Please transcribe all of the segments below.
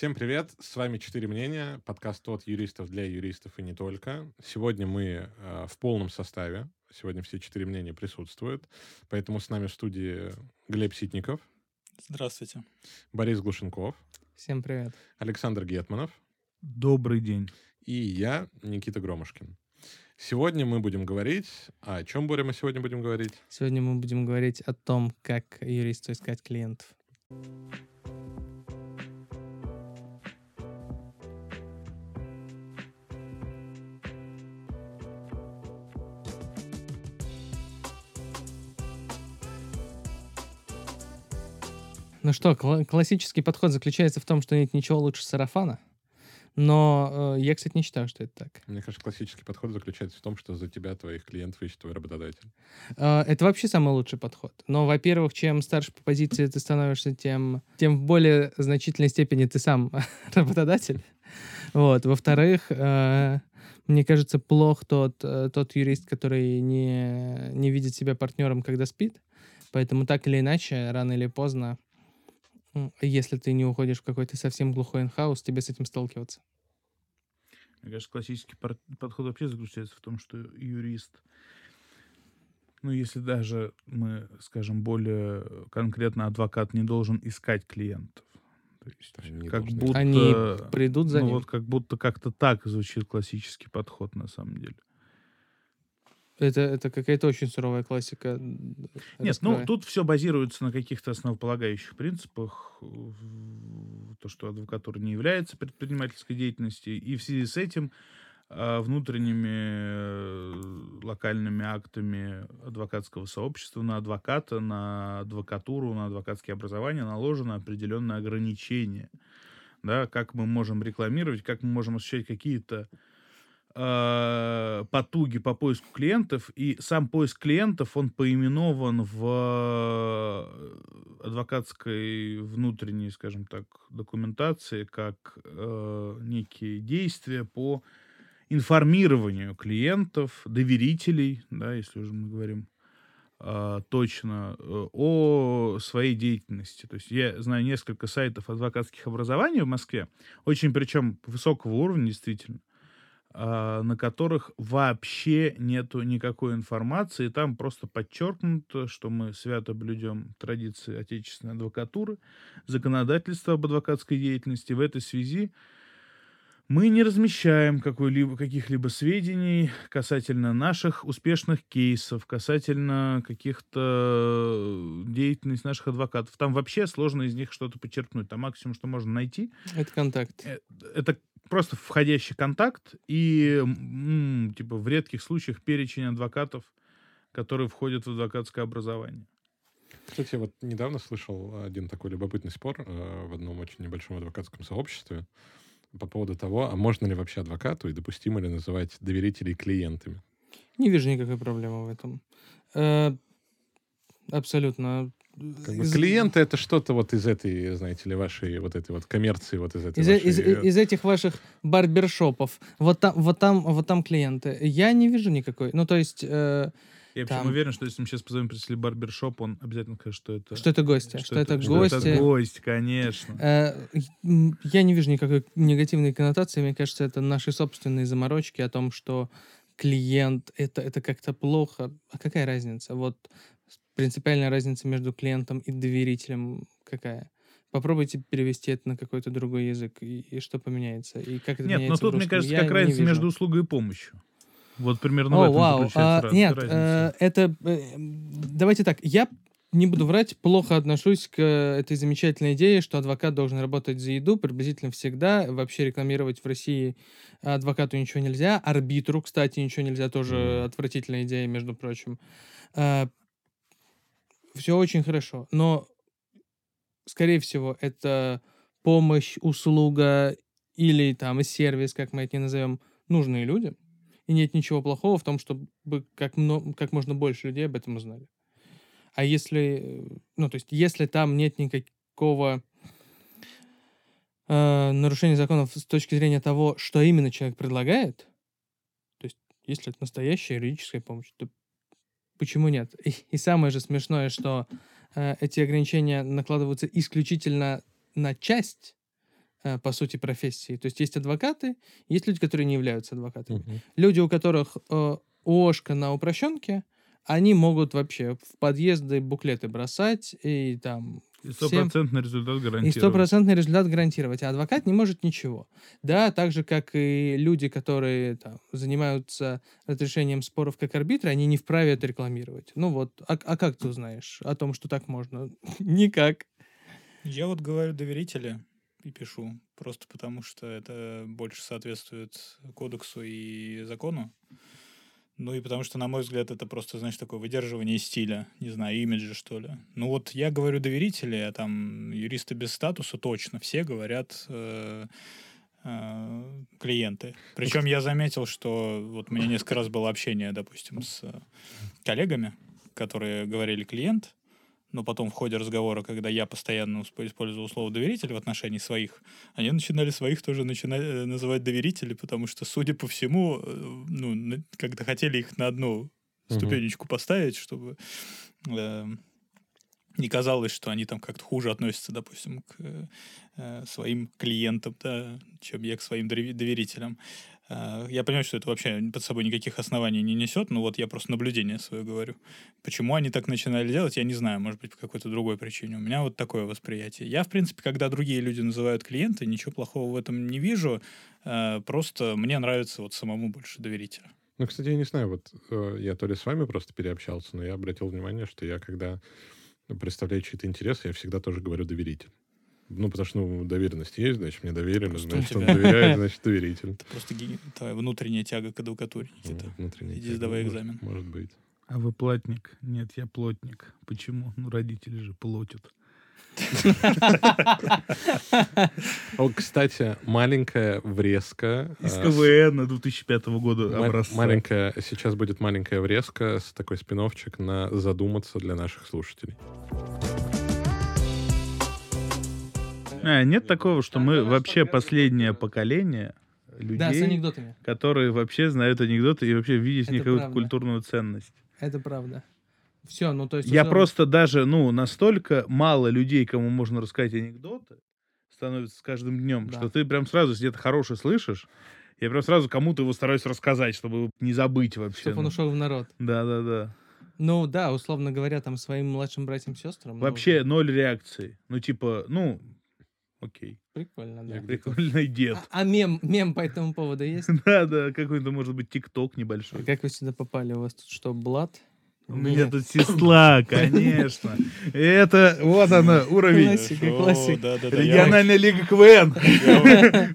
Всем привет! С вами «Четыре мнения», подкаст от юристов для юристов и не только. Сегодня мы э, в полном составе. Сегодня все четыре мнения присутствуют. Поэтому с нами в студии Глеб Ситников. Здравствуйте. Борис Глушенков. Всем привет. Александр Гетманов. Добрый день. И я, Никита Громушкин. Сегодня мы будем говорить... А о чем, Боря, мы сегодня будем говорить? Сегодня мы будем говорить о том, как юристу искать клиентов. Ну что, кла- классический подход заключается в том, что нет ничего лучше сарафана. Но э, я, кстати, не считаю, что это так. Мне кажется, классический подход заключается в том, что за тебя твоих клиентов ищет твой работодатель. Э, это вообще самый лучший подход. Но, во-первых, чем старше по позиции ты становишься, тем, тем в более значительной степени ты сам работодатель. Вот. Во-вторых, э, мне кажется, плох тот, э, тот юрист, который не, не видит себя партнером, когда спит. Поэтому так или иначе, рано или поздно, если ты не уходишь в какой-то совсем глухой инхаус, тебе с этим сталкиваться. Мне кажется, классический подход вообще заключается в том, что юрист, ну, если даже мы скажем более конкретно, адвокат не должен искать клиентов. То есть, Они как будто... Они придут за ну, ним. вот как будто как-то так звучит классический подход на самом деле. Это, это какая-то очень суровая классика. м, Нет, ну тут все базируется на каких-то основополагающих принципах. То, что адвокатура не является предпринимательской деятельностью, и в связи с этим а, внутренними э, локальными актами адвокатского сообщества на адвоката, на адвокатуру, на адвокатские образования наложено определенное ограничение. Да, как мы можем рекламировать, как мы можем осуществлять какие-то э, потуги по поиску клиентов, и сам поиск клиентов, он поименован в э, адвокатской внутренней, скажем так, документации как э, некие действия по информированию клиентов, доверителей, да, если уже мы говорим а, точно, э, о своей деятельности. То есть я знаю несколько сайтов адвокатских образований в Москве, очень причем высокого уровня действительно, на которых вообще нету никакой информации. Там просто подчеркнуто, что мы свято блюдем традиции отечественной адвокатуры, законодательство об адвокатской деятельности. В этой связи мы не размещаем какой-либо, каких-либо сведений касательно наших успешных кейсов, касательно каких-то деятельности наших адвокатов. Там вообще сложно из них что-то подчеркнуть. Там максимум, что можно найти, Это контакт. э, это просто входящий контакт и, м, типа, в редких случаях перечень адвокатов, которые входят в адвокатское образование. Кстати, я вот недавно слышал один такой любопытный спор э, в одном очень небольшом адвокатском сообществе по поводу того, а можно ли вообще адвокату и допустимо ли называть доверителей клиентами. Не вижу никакой проблемы в этом. Э, абсолютно. Как бы Из- клиенты это что-то вот из этой, знаете ли, вашей вот этой вот коммерции, вот из этой Из, вашей, из- э, из этих ваших барбершопов. Вот там, вот там, вот там клиенты. Я не вижу никакой. Ну, то есть, э, Я Там. уверен, что если мы сейчас позовем представителя барбершоп, он обязательно скажет, что это... что это гости, что, это, что гости. это гость, конечно. Э, Я не вижу никакой негативной коннотации. Мне кажется, это наши собственные заморочки о том, что клиент это, это как-то плохо. А какая разница? Вот принципиальная разница между клиентом и доверителем какая? Попробуйте перевести это на какой-то другой язык, и, и что поменяется? И как это Нет, но меняется в тут, мне кажется, Я как разница между услугой и помощью. Вот примерно в О, этом вау. заключается А, нет, разница. э, это... э, давайте так. Я не буду врать, плохо отношусь к этой замечательной идее, что адвокат должен работать за еду приблизительно всегда. Вообще рекламировать в России адвокату ничего нельзя. Арбитру, кстати, ничего нельзя. Тоже Мгм. отвратительная идея, между прочим. Все очень хорошо, но, скорее всего, это помощь, услуга или там сервис, как мы это не назовем, нужные людям. И нет ничего плохого в том, чтобы как, мно- как можно больше людей об этом узнали. А если, ну, то есть, если там нет никакого э, нарушения законов с точки зрения того, что именно человек предлагает, то есть, если это настоящая юридическая помощь, то почему нет? И, и самое же смешное, что э, эти ограничения накладываются исключительно на часть э, по сути, профессии. То есть есть адвокаты, есть люди, которые не являются адвокатами. Мгм. Люди, у которых э, ООшка на упрощенке, они могут вообще в подъезды буклеты бросать и там И всем- стопроцентный результат и гарантирован. стопроцентный результат гарантировать. А адвокат не может ничего. Да, так же, как и люди, которые там, занимаются разрешением споров как арбитры, они не вправе это рекламировать. Ну вот, а, а как ты узнаешь о том, что так можно? Никак. Я вот говорю доверители и пишу, просто потому что это больше соответствует кодексу и закону. Ну и потому что, на мой взгляд, это просто, знаешь, такое выдерживание стиля, не знаю, имиджа, что ли. Ну вот я говорю доверители, а там юристы без статуса точно все говорят э, э, клиенты. Причем я заметил, что вот у меня несколько раз было общение, допустим, с э, коллегами, которые говорили клиент, но потом в ходе разговора, когда я постоянно использовал слово доверитель в отношении своих, они начинали своих тоже начинать э, называть доверители, потому что, судя по всему, э, ну, как-то хотели их на одну ступенечку поставить, чтобы э, не казалось, что они там как-то хуже относятся, допустим, к э, своим клиентам, да, чем я к своим довери- доверителям. Э, Я понимаю, что это вообще под собой никаких оснований не несет, но вот я просто наблюдение свое говорю. Почему они так начинали делать, я не знаю, может быть, по какой-то другой причине. У меня вот такое восприятие. Я, в принципе, когда другие люди называют клиенты, ничего плохого в этом не вижу, э, просто мне нравится вот самому больше доверителя. Ну, кстати, я не знаю, вот э, я то ли с вами просто переобщался, но я обратил внимание, что я, когда представляю чьи-то интересы, я всегда тоже говорю доверитель. Ну, потому что, ну, доверенность есть, значит, мне доверено, Просто значит, он доверяет, значит, доверитель. Это просто твоя внутренняя тяга к адвокатуре, Никита. внутренний Иди сдавай может- экзамен. Может быть. А вы платник? Нет, я плотник. Почему? Ну, родители же платят. О, кстати, маленькая врезка. Из э, КВН 2005 года образца. Маленькая, сейчас будет маленькая врезка с такой спиновчик на задуматься для наших слушателей. А, нет такого, что мы вообще последнее поколение людей, Да, с анекдотами. которые вообще знают анекдоты и вообще видят в них какую-то культурную ценность. Это правда. Все, ну то есть... Я условно, просто даже, ну, настолько мало людей, кому можно рассказать анекдоты, становится с каждым днем, Да. что ты прям сразу, это хороший слышишь, я прям сразу кому-то его стараюсь рассказать, чтобы не забыть вообще. Чтоб он ну. ушел в народ. Да-да-да. Ну да, условно говоря, там своим младшим братьям сестрам. ну, Вообще ноль реакции. Ну, типа, ну, окей. Прикольно, да. Прикольный дед. А, а мем, мем по этому поводу есть? Да-да, какой-то, может быть, тикток небольшой. Как вы сюда попали? У вас тут что, блат? У меня тут сестла, конечно. Это, вот она, уровень. Классика, классика. Региональная лига КВН.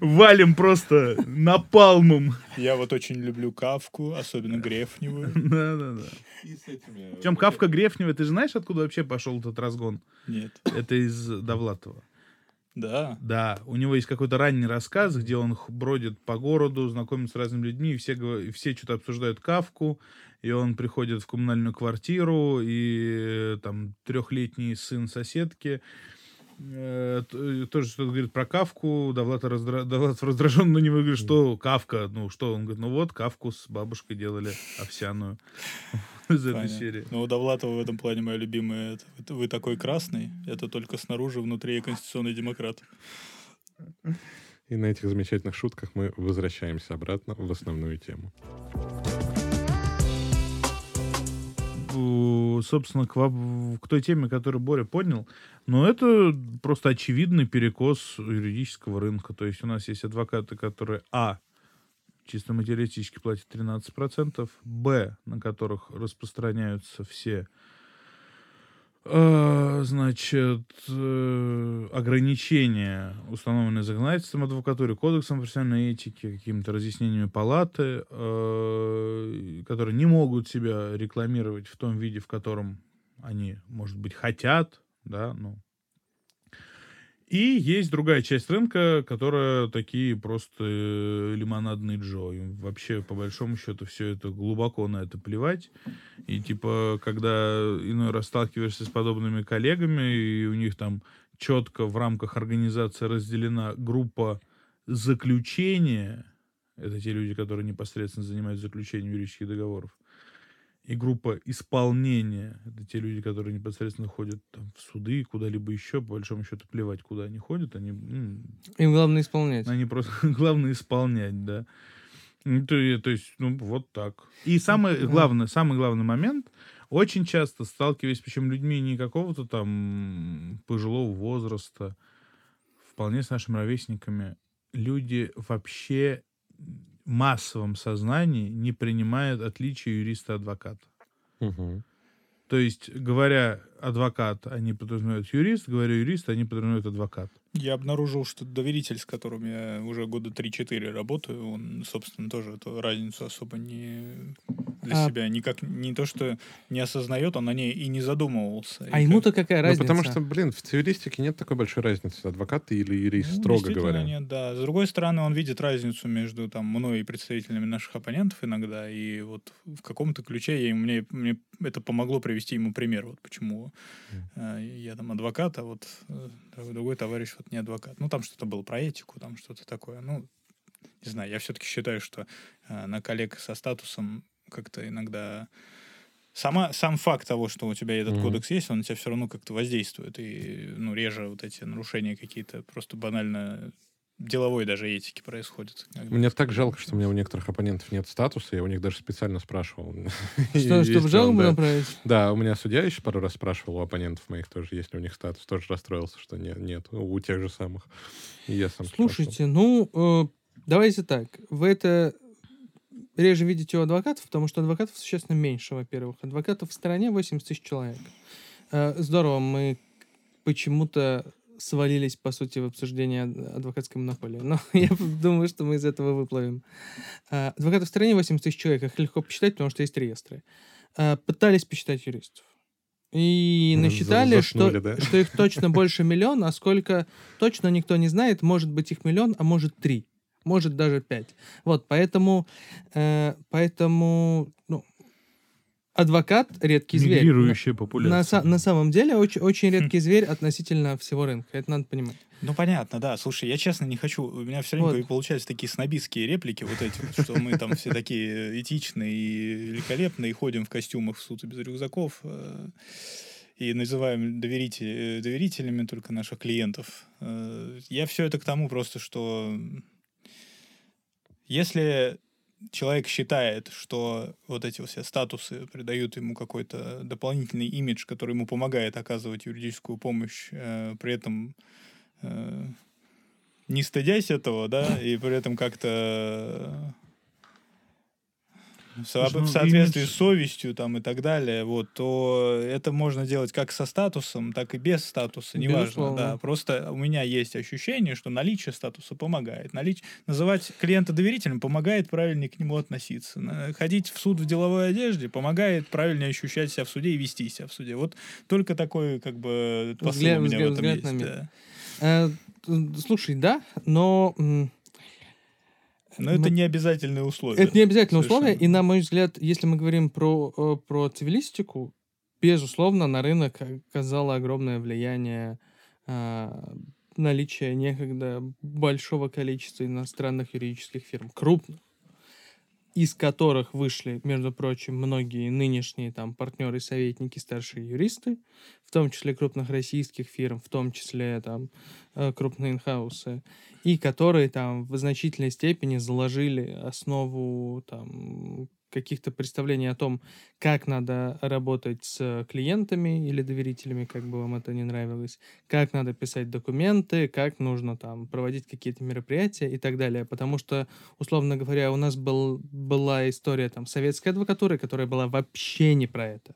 Валим просто напалмом. я вот очень люблю кавку, особенно грефневую. Да-да-да. Причем Кавка Грефнева, ты же знаешь, откуда вообще пошел этот разгон? Нет. Это из Довлатова. Да. Да, у него есть какой-то ранний рассказ, где он бродит по городу, знакомится с разными людьми, и все, и все что-то обсуждают Кавку, и он приходит в коммунальную квартиру, и э, там трехлетний сын соседки тоже что-то говорит про Кавку, Довлатов, раздра... Довлатов раздражен на него говорит, что Кавка, ну что, он говорит, ну вот, Кавку с бабушкой делали овсяную из этой серии. Ну, у Довлатова в этом плане моя любимая. это «Вы- Вы такой красный, это только снаружи, внутри я конституционный демократ. И на этих замечательных шутках мы возвращаемся обратно в основную тему. Собственно, к, к той теме, которую Боря поднял, но это просто очевидный перекос юридического рынка. То есть у нас есть адвокаты, которые, а, чисто материалистически платят 13%, б, на которых распространяются все э, значит, э, ограничения, установленные законодательством адвокатуры, кодексом профессиональной этики, какими-то разъяснениями палаты, э, которые не могут себя рекламировать в том виде, в котором они, может быть, хотят, да, ну. И есть другая часть рынка, которая такие просто э, лимонадные Джо. Им вообще, по большому счету, все это глубоко на это плевать. И типа, когда иной раз сталкиваешься с подобными коллегами, и у них там четко в рамках организации разделена группа заключения, это те люди, которые непосредственно занимаются заключением юридических договоров, и группа исполнения. Это те люди, которые непосредственно ходят там, в суды, куда-либо еще. По большому счету плевать, куда они ходят. Они, м, Им главное исполнять. они просто главное исполнять, да. Ну, То, то есть, ну, вот так. И самый главный, самый главный момент, очень часто сталкиваясь, причем людьми не какого-то там пожилого возраста, вполне с нашими ровесниками, люди вообще массовом сознании не принимают отличия юриста-адвоката. Мгм. То есть, говоря адвокат, они подразумевают юрист, говоря юрист, они подразумевают адвокат. Я обнаружил, что доверитель, с которым я уже года 3-4 работаю, он, собственно, тоже эту разницу особо не для А- себя никак не то, что не осознает, он о ней и не задумывался. А И ему-то как- какая Ну, разница? потому что, блин, в цивилистике нет такой большой разницы, адвокат или юрист, Ну, строго действительно говоря. Нет, да. С другой стороны, он видит разницу между там, мной и представителями наших оппонентов иногда, и вот в каком-то ключе я, ему- мне, мне это помогло привести ему пример, вот почему э, я там адвокат, а вот э, другой товарищ вот не адвокат. Ну, там что-то было про этику, там что-то такое. Ну, не знаю, я все-таки считаю, что э, на коллег со статусом как-то иногда сама, сам факт того, что у тебя этот Мгм. кодекс есть, он на тебя все равно как-то воздействует. И, ну, реже вот эти нарушения какие-то просто банально деловой даже этики происходят. Когда- Мне так жалко, что у меня у некоторых оппонентов нет статуса, я у них даже специально спрашивал. Что, чтобы жалобу он, да. направить? Да, у меня судья еще пару раз спрашивал у оппонентов моих тоже, есть ли у них статус. Тоже расстроился, что нет, нет у тех же самых. И я сам спрашивал. Слушайте, ну, э, давайте так. Вы это реже видите у адвокатов, потому что адвокатов существенно меньше, во-первых. Адвокатов в стране 80 тысяч человек. Э, здорово, мы почему-то свалились, по сути, в обсуждение ад- адвокатской монополии. Но я думаю, что мы из этого выплывем. Э, Адвокатов в стране 80 тысяч человек. Их легко посчитать, потому что есть реестры. Э, Пытались посчитать юристов. И насчитали, что, да? что их точно больше миллиона, а сколько точно никто не знает. Может быть их миллион, а может три. Может даже пять. Вот, поэтому, э, поэтому ну, адвокат — редкий зверь. Мигрирующая На, популяция. са- на самом деле очень, очень редкий зверь относительно всего рынка. Это надо понимать. Ну, понятно, да. Слушай, я честно не хочу... У меня все время Вот. получаются такие снобистские реплики, вот эти вот, что мы там все такие этичные и великолепные, и ходим в костюмах в суд и без рюкзаков, э, и называем доверите- э, доверителями только наших клиентов. Э, Я все это к тому просто, что если человек считает, что вот эти все статусы придают ему какой-то дополнительный имидж, который ему помогает оказывать юридическую помощь, э, при этом э, не стыдясь этого, да, и при этом как-то в, со- Слушай, ну, в соответствии имидж- с совестью там и так далее, вот, то это можно делать как со статусом, так и без статуса, неважно, Безусловно. да. Просто у меня есть ощущение, что наличие статуса помогает. Налич... Называть клиента доверителем помогает правильнее к нему относиться. Ходить в суд в деловой одежде помогает правильнее ощущать себя в суде и вести себя в суде. Вот только такой, как бы, посыл Взгляд- у меня взгляд- в этом взгляд есть. да. Э, слушай, да, но Но это Ну, не обязательное условие. Это не обязательно условие, и на мой взгляд, если мы говорим про, э, про цивилистику, безусловно, на рынок оказало огромное влияние а, наличие некогда большого количества иностранных юридических фирм, крупных, из которых вышли, между прочим, многие нынешние там партнеры, советники, старшие юристы, в том числе крупных российских фирм, в том числе там э, крупные инхаусы, и которые там в значительной степени заложили основу там каких-то представлений о том, как надо работать с клиентами или доверителями, как бы вам это не нравилось, как надо писать документы, как нужно там проводить какие-то мероприятия и так далее. Потому что, условно говоря, у нас был, была история там советской адвокатуры, которая была вообще не про это,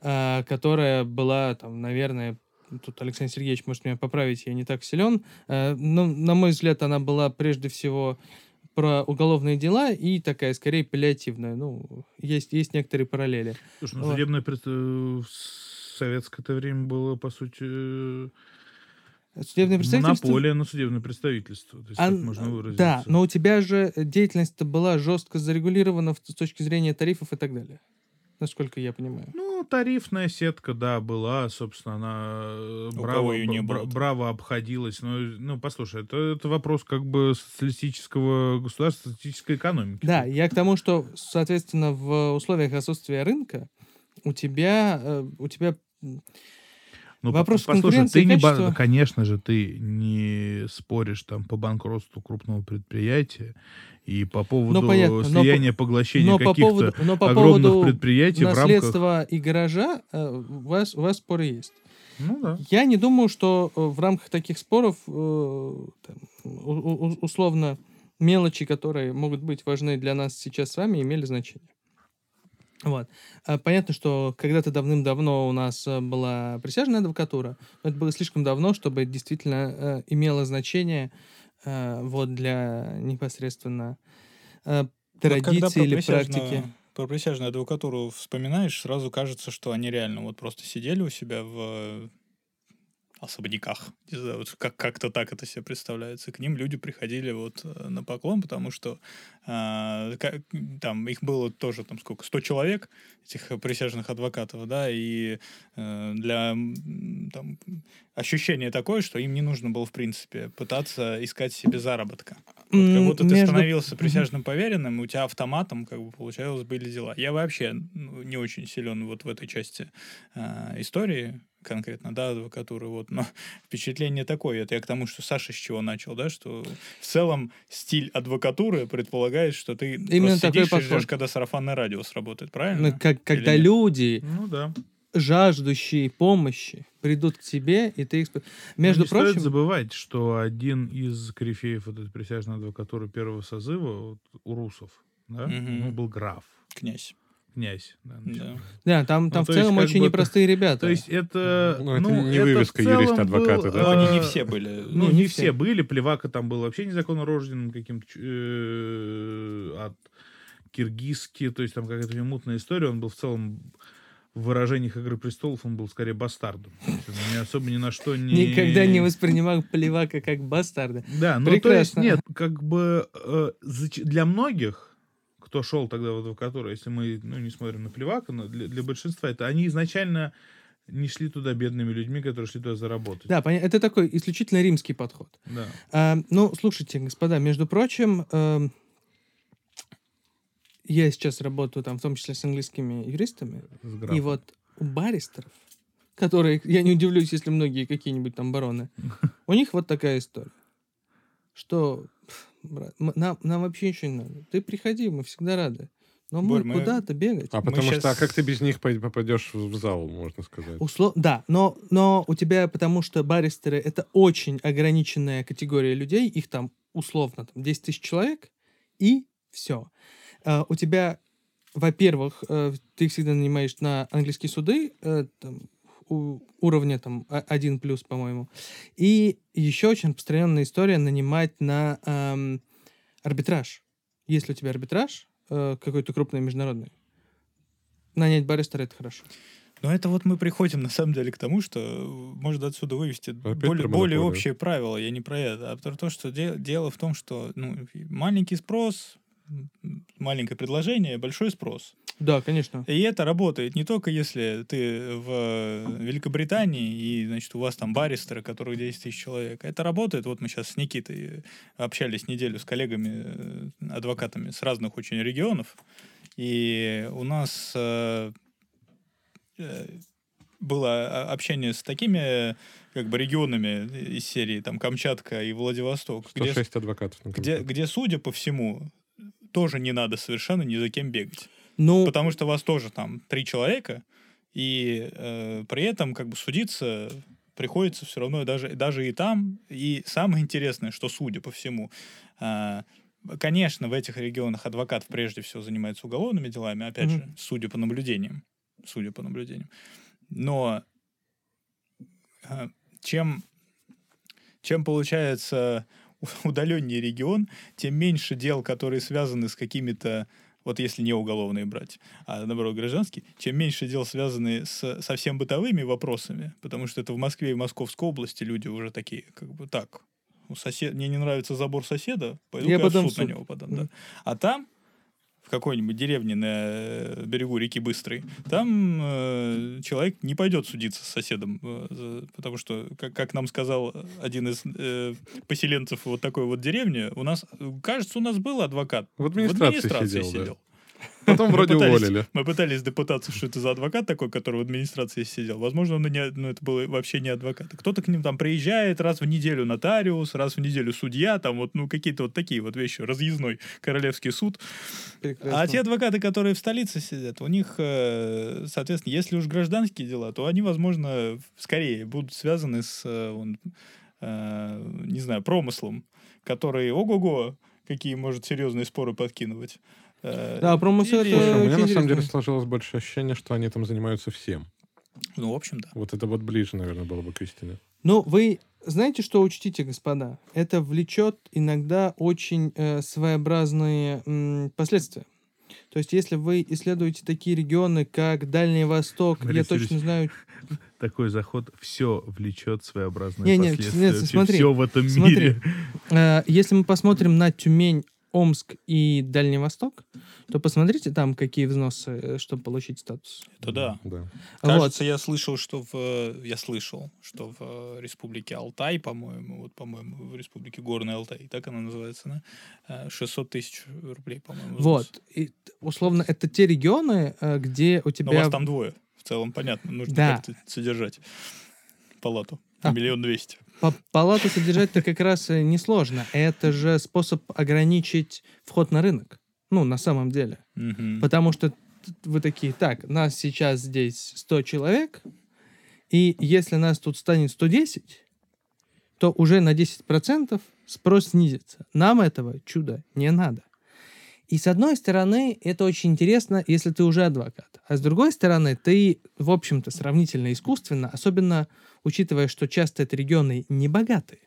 а, которая была там, наверное, тут Александр Сергеевич может меня поправить, я не так силен, э, но, на мой взгляд, она была прежде всего про уголовные дела и такая, скорее, паллиативная. Ну, есть, есть некоторые параллели. Слушай, ну, Вот. судебное пред- э, в советское время было, по сути, э, Судебное представительство... монополия на судебное представительство. То есть, А, так можно выразиться. Да, но у тебя же деятельность-то была жестко зарегулирована с точки зрения тарифов и так далее. Насколько я понимаю. Ну, тарифная сетка, да, была, собственно, она э, У браво, не бра- было-то? браво обходилась. Ну, ну, послушай, это, это вопрос как бы социалистического государства, социалистической экономики. Да, я к тому, что, соответственно, в условиях отсутствия рынка у тебя, э, у тебя Ну, Вопрос по- послушай, ты не, ба- качества. конечно же, ты не споришь там по банкротству крупного предприятия и по поводу понятно, но по- слияния, поглощения но по каких-то поводу, но по огромных поводу предприятий в рамках... наследства и гаража э, у вас, у вас споры есть. Ну да. Я не думаю, что э, в рамках таких споров э, там, условно мелочи, которые могут быть важны для нас сейчас с вами, имели значение. Вот. А Понятно, что когда-то давным-давно у нас э, была присяжная адвокатура, но это было слишком давно, чтобы действительно э, имело значение э, вот для непосредственно Вот традиции про или практики. Про присяжную адвокатуру вспоминаешь, сразу кажется, что они реально вот просто сидели у себя в особняках. Не знаю, вот как- как-то так это себе представляется. К ним люди приходили вот э, на поклон, потому что ка- там их было тоже там сколько, 100 человек, этих э, присяжных адвокатов, да, и э, для там, ощущение такое, что им не нужно было, в принципе, пытаться искать себе заработка. Вот как будто ты между- становился Мгм. присяжным поверенным, и у тебя автоматом, как бы, получалось, были дела. Я вообще ну, не очень силен вот в этой части а, истории конкретно, да, адвокатуры, вот, но впечатление такое, это я к тому, что Саша с чего начал, да, что в целом стиль адвокатуры предполагает, что ты Именно просто такой сидишь и ждешь, подход. когда сарафанное радио сработает, Ну, правильно? как, когда нет? люди, Ну да. жаждущие помощи, придут к тебе, и ты их... Между не стоит прочим, забывать, что один из корифеев вот этой присяжной адвокатуры первого созыва, вот, у русов, да, Мгм. он был граф, Князь. Князь. Да, Да. да, там, Ну, там в то есть целом как очень бы- непростые ребята. То есть это... Ну, это не в вывеска был, да? Но они не все были. Ну, Не, не, не все. все. были. Плевака там был вообще незаконно рожденным каким-то э, от киргизски, то есть там какая-то мутная история. Он был в целом в выражениях «Игры престолов» он был скорее бастардом. Есть он ни особо ни на что не... Никогда не воспринимал Плевака как бастарда. Да, ну то есть Прекрасно. нет, как бы э, для многих, кто шел тогда в адвокатуру, если мы ну, не смотрим на Плевака, но для, для большинства это они изначально не шли туда бедными людьми, которые шли туда заработать. Да, поня- это такой исключительно римский подход. Да. А, ну, слушайте, господа, между прочим, эм, я сейчас работаю там, в том числе с английскими юристами, с и вот у баристеров, которые, я не удивлюсь, если многие какие-нибудь там бароны, у них вот такая история, что брат, нам, нам вообще ничего не надо. Ты приходи, мы всегда рады. Но мы Борь, мы- куда-то бегать. А Мы потому что, а щас- как ты без них попадешь в зал, можно сказать? Услов... Да, но, но у тебя, потому что баристеры — это очень ограниченная категория людей, их там условно там, 10 тысяч человек, и все. у тебя, во-первых, э, ты их всегда нанимаешь на английские суды, э, там, уровня там 1 плюс, по-моему. И еще очень распространенная история нанимать на эм, арбитраж. Если у тебя арбитраж э, какой-то крупный международный, нанять баристера — это хорошо. Но это вот мы приходим на самом деле к тому, что э, можно отсюда вывести Опять более, более общие правила. Я не про это, а про то, что де- дело в том, что ну, маленький спрос, маленькое предложение, большой спрос. Да, конечно. И это работает не только если ты в Великобритании, и, значит, у вас там баристеры, которых 10 тысяч человек. Это работает. Вот мы сейчас с Никитой общались неделю с коллегами, э, адвокатами с разных очень регионов. И у нас э, э, было общение с такими как бы регионами из серии там Камчатка и Владивосток, где, 106 адвокатов. на где, где, судя по всему, тоже не надо совершенно ни за кем бегать. Ну, Потому что у вас тоже там три человека, и э, при этом как бы судиться приходится все равно даже, даже и там. И самое интересное, что судя по всему, э, конечно, в этих регионах адвокат прежде всего занимается уголовными делами, опять Мгм. же, судя по наблюдениям. Судя по наблюдениям. Но э, чем, чем получается удаленнее регион, тем меньше дел, которые связаны с какими-то вот если не уголовные брать, а наоборот гражданские, чем меньше дел связаны с совсем бытовыми вопросами, потому что это в Москве и Московской области люди уже такие, как бы так, сосед... мне не нравится забор соседа, пойду Я в подам суд в суд. на него подам. Да. Мгм. А там в какой-нибудь деревне на э, берегу реки Быстрой, там э, человек не пойдет судиться с соседом, э, потому что, как, как нам сказал один из э, поселенцев вот такой вот деревни, у нас, э, кажется, у нас был адвокат. В администрации сидел, да. Потом Мы вроде пытались- уволили. Мы пытались допытаться, что это за адвокат такой, который в администрации сидел. Возможно, он не, ну, это был вообще не адвокат. Кто-то к ним там приезжает раз в неделю нотариус, раз в неделю судья, там вот, ну, какие-то вот такие вот вещи, разъездной королевский суд. А те адвокаты, которые в столице сидят, у них, э, соответственно, если уж гражданские дела, то они, возможно, скорее будут связаны с, э, вон, э, не знаю, промыслом, который, ого-го, какие может серьезные споры подкинуть. Э, Да, промысел или- это- Слушай, у меня на самом деле сложилось больше ощущение, что они там занимаются всем. Ну, в общем, да. Вот это вот ближе, наверное, было бы к истине. Ну, вы знаете, что учтите, господа? Это влечет иногда очень э, своеобразные м, последствия. То есть, если вы исследуете такие регионы, как Дальний Восток, Борис я точно знаю... Такой заход все влечет своеобразные Не, не, последствия. нет, смотри, все в этом смотри. мире. Э, если мы посмотрим на Тюмень, Омск и Дальний Восток, то посмотрите там, какие взносы, э, чтобы получить статус. Это да. Да. Вот. Кажется, я слышал, что в... э, Я слышал, что в э, республике Алтай, по-моему, вот, по-моему, в республике Горный Алтай, так она называется, да? Э, 600 тысяч рублей, по-моему. взнос. Вот. И, условно, это те регионы, где у Но тебя... у вас там двое. В целом, понятно. Нужно Да. как-то содержать палату. А. Миллион двести. Палату содержать-то как раз э, несложно. Это же способ ограничить вход на рынок. Ну, на самом деле. Мгм. Потому что вы такие, так, нас сейчас здесь 100 человек, и если нас тут станет 110, то уже на 10% спрос снизится. Нам этого чуда не надо. И с одной стороны, это очень интересно, если ты уже адвокат. А с другой стороны, ты, в общем-то, сравнительно искусственно, особенно учитывая, что часто это регионы небогатые,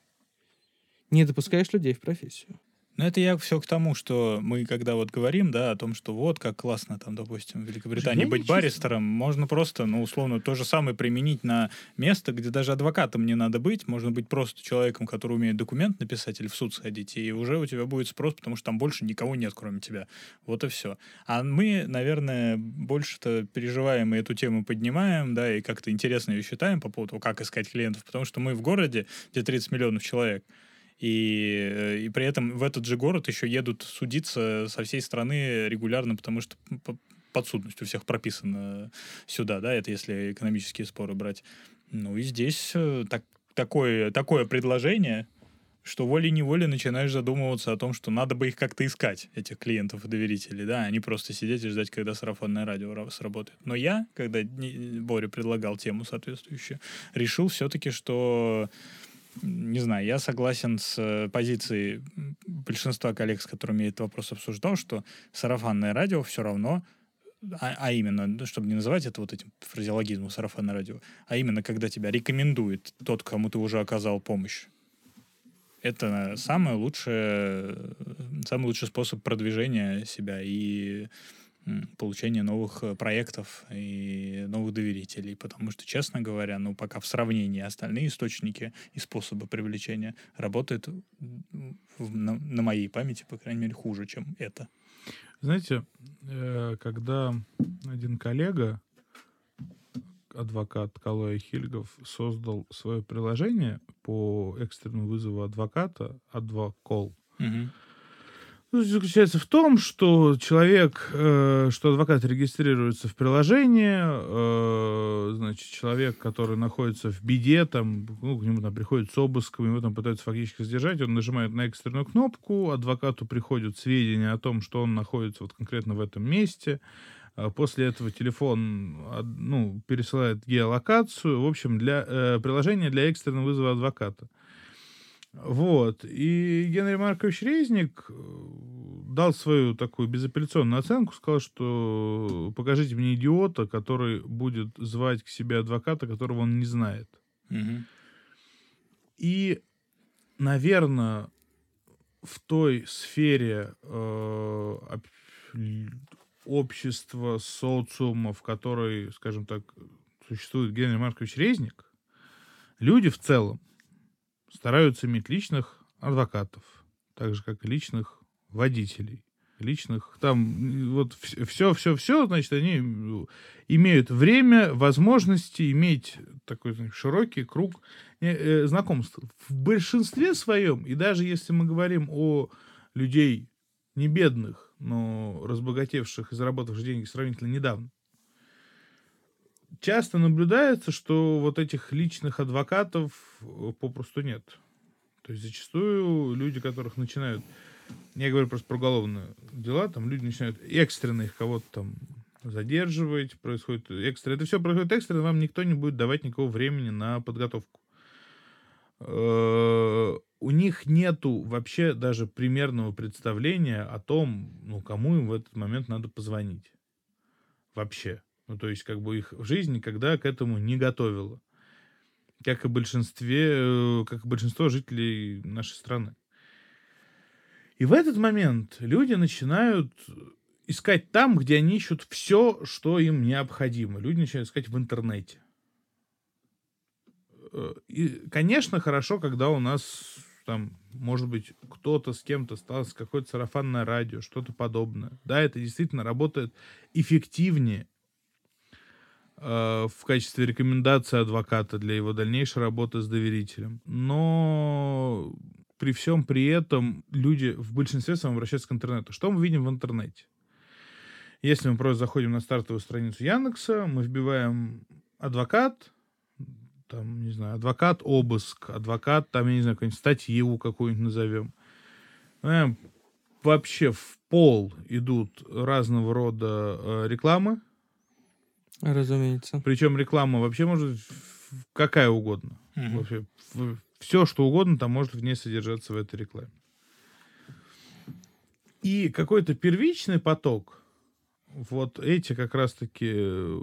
не допускаешь людей в профессию. Ну, это я все к тому, что мы, когда вот говорим, да, о том, что вот как классно там, допустим, в Великобритании не быть чувствую. баристером, можно просто, ну, условно, то же самое применить на место, где даже адвокатом не надо быть, можно быть просто человеком, который умеет документ написать или в суд сходить, и уже у тебя будет спрос, потому что там больше никого нет, кроме тебя. Вот и все. А мы, наверное, больше-то переживаем и эту тему поднимаем, да, и как-то интересно ее считаем по поводу, как искать клиентов, потому что мы в городе, где 30 миллионов человек, и, э, и при этом в этот же город еще едут судиться со всей страны регулярно, потому что подсудность у всех прописана сюда, да, это если экономические споры брать. Ну и здесь э, так, такое, такое предложение, что волей-неволей начинаешь задумываться о том, что надо бы их как-то искать, этих клиентов и доверителей, да, а не просто сидеть и ждать, когда сарафанное радио ра- сработает. Но я, когда Боря предлагал тему соответствующую, решил все-таки, что не знаю, я согласен с э, позицией большинства коллег, с которыми я этот вопрос обсуждал, что сарафанное радио все равно, а, а именно, ну, чтобы не называть это вот этим фразеологизмом сарафанное радио, а именно когда тебя рекомендует тот, кому ты уже оказал помощь. Это самый лучший, э, самый лучший способ продвижения себя и получения новых э, проектов и новых доверителей. Потому что, честно говоря, ну, пока в сравнении остальные источники и способы привлечения работают на, на моей памяти, по крайней мере, хуже, чем это. Знаете, э, когда один коллега, адвокат Калоя Хильгов, создал свое приложение по экстренному вызову адвоката «Адвокол», Мгм. Ну, заключается в том, что человек, э, что адвокат регистрируется в приложении, э, значит, человек, который находится в беде, там, ну, к нему там приходит с обыском, его там пытаются фактически сдержать, он нажимает на экстренную кнопку, адвокату приходят сведения о том, что он находится вот конкретно в этом месте, А После этого телефон ну, пересылает геолокацию. В общем, для, э, приложение для экстренного вызова адвоката. Вот. И Генрий Маркович Резник э, дал свою такую безапелляционную оценку, сказал, что покажите мне идиота, который будет звать к себе адвоката, которого он не знает. Мгм. И, наверное, в той сфере э, общества, социума, в которой, скажем так, существует Генрий Маркович Резник, люди в целом стараются иметь личных адвокатов, так же, как и личных водителей. личных, там вот все, все, все, значит, они имеют время, возможности иметь такой знаешь, широкий круг э, э, знакомств. В большинстве своем, и даже если мы говорим о людей не бедных, но разбогатевших и заработавших деньги сравнительно недавно, часто наблюдается, что вот этих личных адвокатов э, попросту нет. То есть зачастую люди, которых начинают я говорю просто про уголовные дела, там люди начинают экстренно их кого-то там задерживать, происходит экстренно. Это все происходит экстренно, вам никто не будет давать никакого времени на подготовку. Э, у них нету вообще даже примерного представления о том, ну, кому им в этот момент надо позвонить. Вообще. Ну, то есть, как бы их жизнь никогда к этому не готовила. Как и большинстве, э, как и большинство жителей нашей страны. И в этот момент люди начинают искать там, где они ищут все, что им необходимо. Люди начинают искать в интернете. Э, и, конечно, хорошо, когда у нас там, может быть, кто-то с кем-то стал с какое-то сарафанное радио, что-то подобное. Да, это действительно работает эффективнее в качестве рекомендации адвоката для его дальнейшей работы с доверителем. Но при всем при этом люди в большинстве своем обращаются к интернету. Что мы видим в интернете? Если мы просто заходим на стартовую страницу Яндекса, мы вбиваем адвокат, там, не знаю, адвокат обыск, адвокат, там, я не знаю, какую-нибудь статью какую-нибудь назовем. Ну, вообще в пол идут разного рода э, рекламы. Разумеется. Причем реклама вообще может какая угодно. Угу. Вообще, все, что угодно там может в ней содержаться в этой рекламе. И какой-то первичный поток, вот эти как раз-таки э,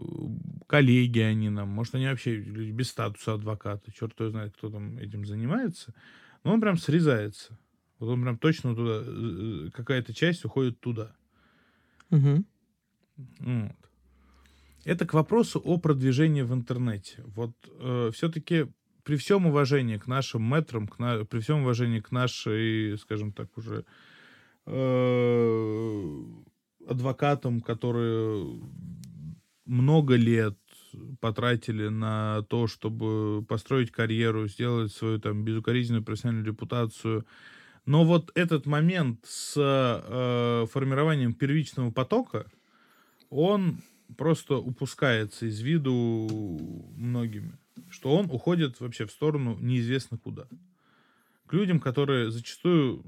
коллеги они нам, может, они вообще люди без статуса адвоката, черт его знает, кто там этим занимается, но он прям срезается. Вот он прям точно туда, э, э, какая-то часть уходит туда. Угу. Вот. Это к вопросу о продвижении в интернете. Вот э, все-таки при всем уважении к нашим метрам, к на, при всем уважении к нашей, скажем так, уже э, адвокатам, которые много лет потратили на то, чтобы построить карьеру, сделать свою там безукоризненную профессиональную репутацию. Но вот этот момент с э, формированием первичного потока, он просто упускается из виду многими что он уходит вообще в сторону неизвестно куда. К людям, которые зачастую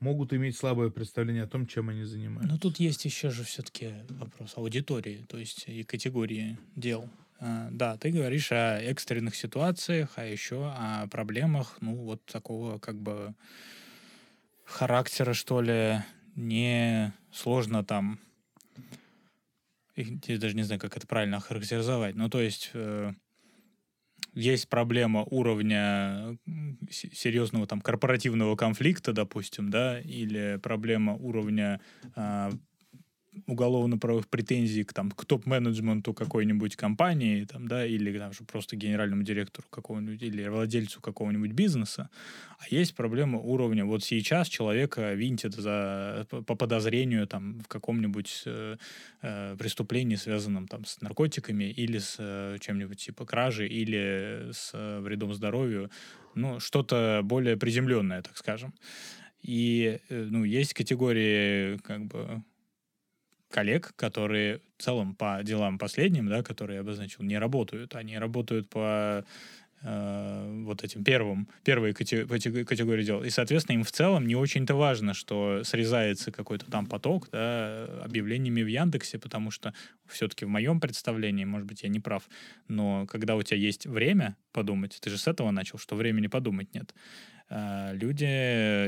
могут иметь слабое представление о том, чем они занимаются. Но тут есть еще же все-таки вопрос аудитории, то есть и категории дел. А, да, ты говоришь о экстренных ситуациях, а еще о проблемах, ну, вот такого как бы характера, что ли, не сложно там я даже не знаю, как это правильно охарактеризовать. Ну, то есть э, есть проблема уровня серьезного там корпоративного конфликта, допустим, да, или проблема уровня э, уголовно-правовых претензий к, там, к топ-менеджменту какой-нибудь компании, там, да, или там, просто генеральному директору какого-нибудь, или владельцу какого-нибудь бизнеса, а есть проблема уровня, вот сейчас человека винтят за, по подозрению там, в каком-нибудь э, э, преступлении, связанном там, с наркотиками или с э, чем-нибудь типа кражи, или с э, вредом здоровью, ну, что-то более приземленное, так скажем. И, э, ну, есть категории, как бы, коллег, которые в целом по делам последним, да, которые я обозначил, не работают. Они работают по э, вот этим первым, первой категории, категории дел. И, соответственно, им в целом не очень-то важно, что срезается какой-то там поток да, объявлениями в Яндексе, потому что все-таки в моем представлении, может быть, я не прав, но когда у тебя есть время подумать, ты же с этого начал, что времени подумать нет, люди,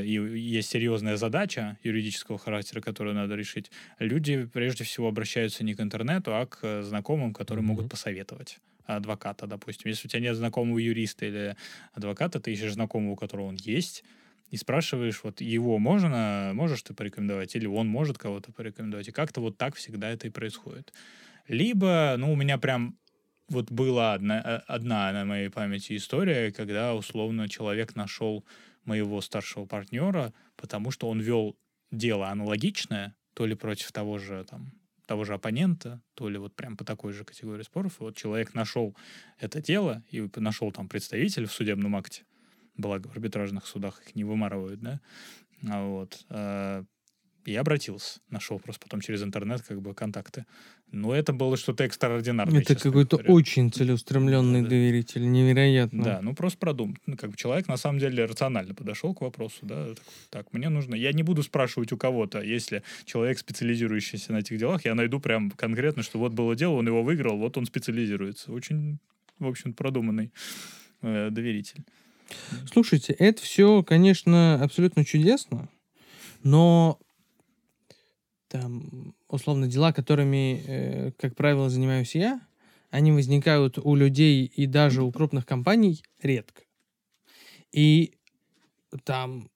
и есть серьезная задача юридического характера, которую надо решить, люди прежде всего обращаются не к интернету, а к знакомым, которые mm-hmm. могут посоветовать адвоката, допустим. Если у тебя нет знакомого юриста или адвоката, ты ищешь знакомого, у которого он есть, и спрашиваешь, вот его можно, можешь ты порекомендовать, или он может кого-то порекомендовать. И как-то вот так всегда это и происходит. Либо, ну, у меня прям вот была одна, э, одна на моей памяти история, когда условно человек нашел моего старшего партнера, потому что он вел дело аналогичное, то ли против того же там того же оппонента, то ли вот прям по такой же категории споров. И вот человек нашел это дело и нашел там представителя в судебном акте, благо в арбитражных судах их не вымарывают, да, а вот, и обратился. Нашел просто потом через интернет как бы контакты. Но это было что-то экстраординарное. Это какой-то говоря. очень целеустремленный да, доверитель, невероятно. Да, ну просто продумать. Ну, как бы человек на самом деле рационально подошел к вопросу, да. Так, так, мне нужно... Я не буду спрашивать у кого-то, если человек, специализирующийся на этих делах, я найду прям конкретно, что вот было дело, он его выиграл, вот он специализируется. Очень, в общем продуманный э, доверитель. Слушайте, это все, конечно, абсолютно чудесно, но там, условно, дела, которыми, э, как правило, занимаюсь я, они возникают у людей и даже у крупных компаний редко. И там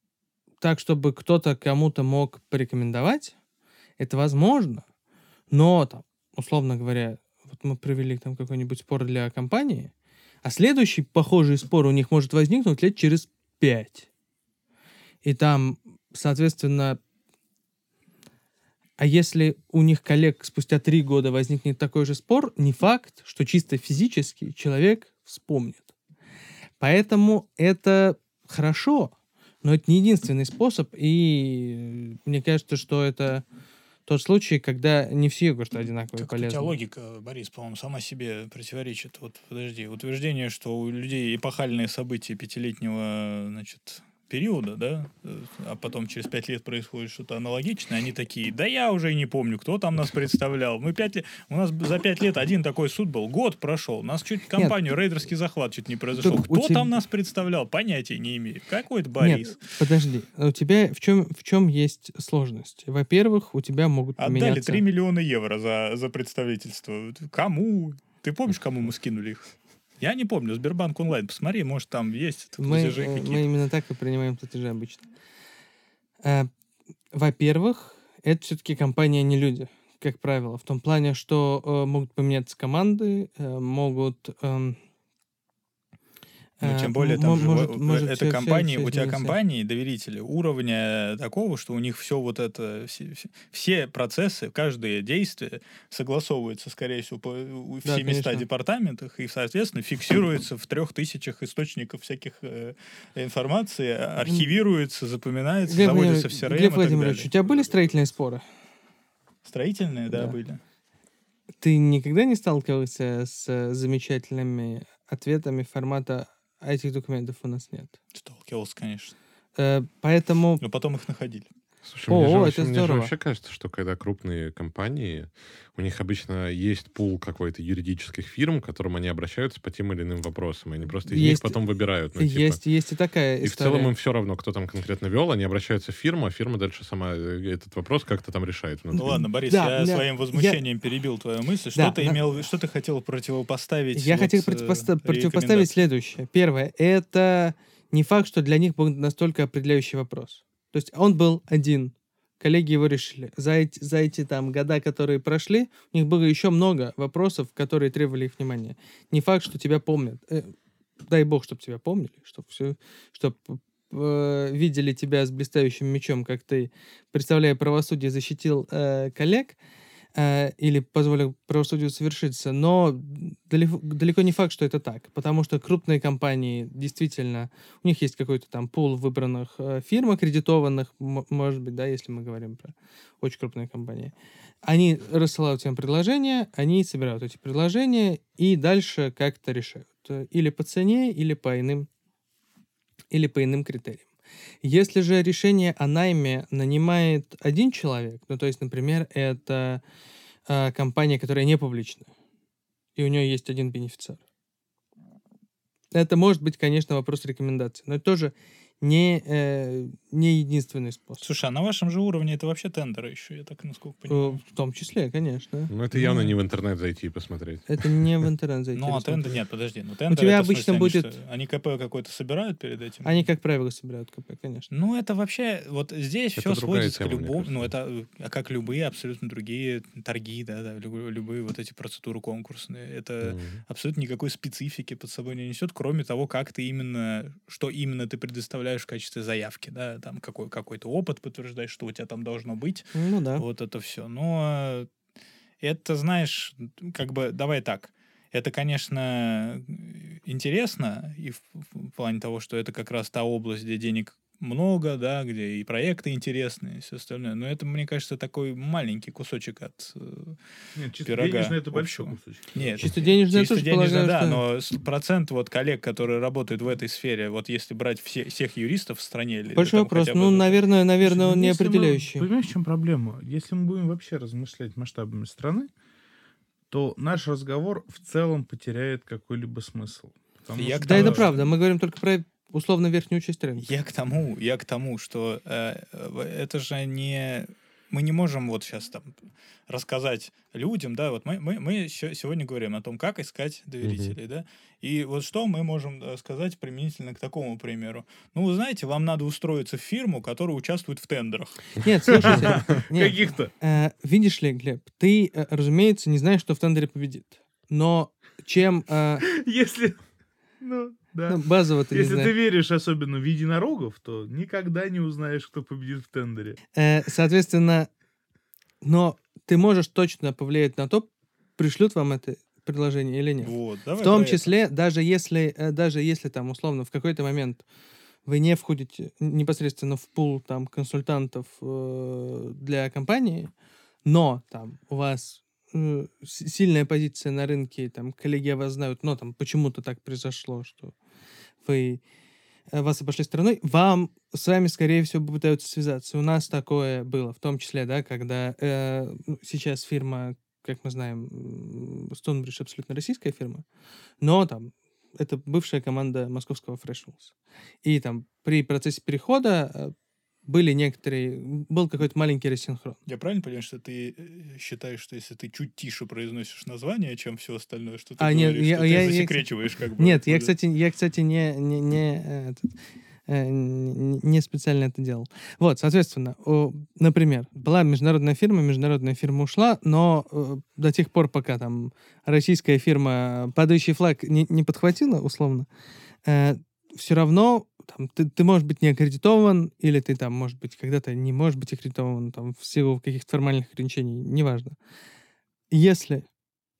так, чтобы кто-то кому-то мог порекомендовать, это возможно, но там, условно говоря, вот мы провели там какой-нибудь спор для компании, а следующий похожий спор у них может возникнуть лет через пять. И там, соответственно, а если у них коллег спустя три года возникнет такой же спор, не факт, что чисто физически человек вспомнит. Поэтому это хорошо, но это не единственный способ, и мне кажется, что это тот случай, когда не все йогурты одинаковые так полезны. У тебя логика, Борис, по-моему, сама себе противоречит. Вот, подожди, утверждение, что у людей эпохальные события пятилетнего, значит, периода, да, а потом через пять лет происходит что-то аналогичное, они такие, да я уже не помню, кто там нас представлял. Мы пять лет, у нас за пять лет один такой суд был, год прошел, у нас чуть компанию, Нет. рейдерский захват чуть не произошел. Кто тебя... там нас представлял, понятия не имею. Какой это Борис? Нет, подожди, у тебя в чем, в чем есть сложность? Во-первых, у тебя могут Отдали поменяться... 3 миллиона евро за, за представительство. Кому? Ты помнишь, кому мы скинули их? Я не помню, Сбербанк онлайн, посмотри, может, там есть мы, платежи э, какие-то. Мы именно так и принимаем платежи обычно. А, во-первых, это все-таки компания, а не люди, как правило. В том плане, что э, могут поменяться команды, э, могут... Э, ну, тем более, там может, же, может, это все, компании, у тебя компании, доверители, уровня такого, что у них все вот это, все, все процессы, каждое действие согласовывается, скорее всего, по, в да, 700 конечно. департаментах и, соответственно, фиксируется в трех тысячах источников всяких э, информации, архивируется, запоминается, Глеб заводится в CRM Глеб Владимирович, у тебя были строительные споры? Строительные, да, да, были. Ты никогда не сталкивался с замечательными ответами формата а этих документов у нас нет. Сталкивался, конечно. Э, поэтому... Но потом их находили. Слушай, О, мне, же, это мне же вообще кажется, что когда крупные компании, у них обычно есть пул какой-то юридических фирм, к которым они обращаются по тем или иным вопросам. Они просто из есть, них потом выбирают. Ну, типа. есть, есть и такая И история. в целом им все равно, кто там конкретно вел, они обращаются в фирму, а фирма дальше сама э, этот вопрос как-то там решает. Внутри. Ну ладно, Борис, да, я да, своим возмущением я... перебил твою мысль. Что да, ты имел, что ты хотел противопоставить? Я вот, хотел противопоста- противопоставить следующее. Первое, это не факт, что для них был настолько определяющий вопрос. То есть он был один. Коллеги его решили. За эти, за эти там года, которые прошли, у них было еще много вопросов, которые требовали их внимания. Не факт, что тебя помнят. Э, дай бог, чтобы тебя помнили, чтобы все, чтобы э, видели тебя с блистающим мечом, как ты, представляя правосудие, защитил э, коллег. Или позволил правосудию совершиться, но далеко, далеко не факт, что это так, потому что крупные компании действительно, у них есть какой-то там пул выбранных э, фирм аккредитованных, может быть, да, если мы говорим про очень крупные компании. Они рассылают им предложения, они собирают эти предложения и дальше как-то решают. Или по цене, или по иным, или по иным критериям. Если же решение о найме нанимает один человек, ну то есть, например, это э, компания, которая не публичная, и у нее есть один бенефициар. Это может быть, конечно, вопрос рекомендации, но это тоже не, э, не единственный способ. Слушай, а на вашем же уровне это вообще тендеры еще, я так насколько э, понимаю. В том числе, конечно. Ну, это явно ну, не в интернет зайти и посмотреть. Это не в интернет зайти. Ну, а тендер, нет, подожди. Ну, тендер, У тебя обычно будет... Они КП какой-то собирают перед этим? Они, как правило, собирают КП, конечно. Ну, это вообще, вот здесь все сводится к любому, ну, это как любые абсолютно другие торги, да, да любые вот эти процедуры конкурсные. Это абсолютно никакой специфики под собой не несет, кроме того, как ты именно, что именно ты предоставляешь оставляешь в качестве заявки, да, там какой, какой-то опыт подтверждаешь, что у тебя там должно быть, Ну да. вот это все. Но это, знаешь, как бы, давай так, это, конечно, интересно, и в, в плане того, что это как раз та область, где денег много, да, где и проекты интересные, и все остальное. Но это, мне кажется, такой маленький кусочек от... э, Нет, чисто Пирога денежно это большой кусочек. Нет, Чисто денежное чисто тоже денежно, полагаю, да, что- но процент вот коллег, которые работают в этой сфере, вот если брать все, всех юристов в стране... Большой вопрос. бы Ну, вот- наверное, наверное, он не Если мы- определяющий. Понимаешь, в чем проблема? Если мы будем вообще размышлять масштабами страны, то наш разговор в целом потеряет какой-либо смысл. Потому Я что- Да, это правда. Мы говорим только про условно верхнюю часть рынка. Я к тому, я к тому, что э, это же не... Мы не можем вот сейчас там рассказать людям, да, вот мы, мы, мы сегодня говорим о том, как искать доверителей, да, и вот что мы можем э, сказать применительно к такому примеру. Ну, вы знаете, вам надо устроиться в фирму, которая участвует в тендерах. Нет, слушайте. нет. Каких-то. Э, видишь ли, Глеб, ты, э, разумеется, не знаешь, кто в тендере победит. Но чем э, Если... Ну, да. ну, базово ты не Если ты веришь особенно в единорогов, то никогда не узнаешь, кто победит в тендере. Э, соответственно, но ты можешь точно повлиять на то, пришлют вам это предложение или нет. Вот, давай В том про это. числе, даже если, э, даже если там условно в какой-то момент вы не входите непосредственно в пул там консультантов э, для компании, но там у вас э, сильная позиция на рынке, там коллеги о вас знают, но там почему-то так произошло, что вы э, вас обошли стороной, вам с вами, скорее всего, попытаются связаться. У нас такое было, в том числе, да, когда э, ну, сейчас фирма, как мы знаем, Stonebridge абсолютно российская фирма, но там это бывшая команда московского Freshwoods. И там при процессе перехода э, были некоторые, был какой-то маленький рассинхрон. Я правильно понимаю, что ты э, считаешь, что если ты чуть тише произносишь название, чем все остальное, что ты А, нет, говоришь, я- что я- ты я, засекречиваешь как бы? Нет, я, кстати, я, кстати, не, не, не, э, этот, э, не специально это делал. Вот, соответственно, о, например, была международная фирма, международная фирма ушла, но э, до тех пор, пока там российская фирма падающий флаг не, не подхватила, условно, все равно там, ты, ты можешь быть не аккредитован, или ты там, может быть, когда-то не можешь быть аккредитован там, в силу каких-то формальных ограничений, неважно. Если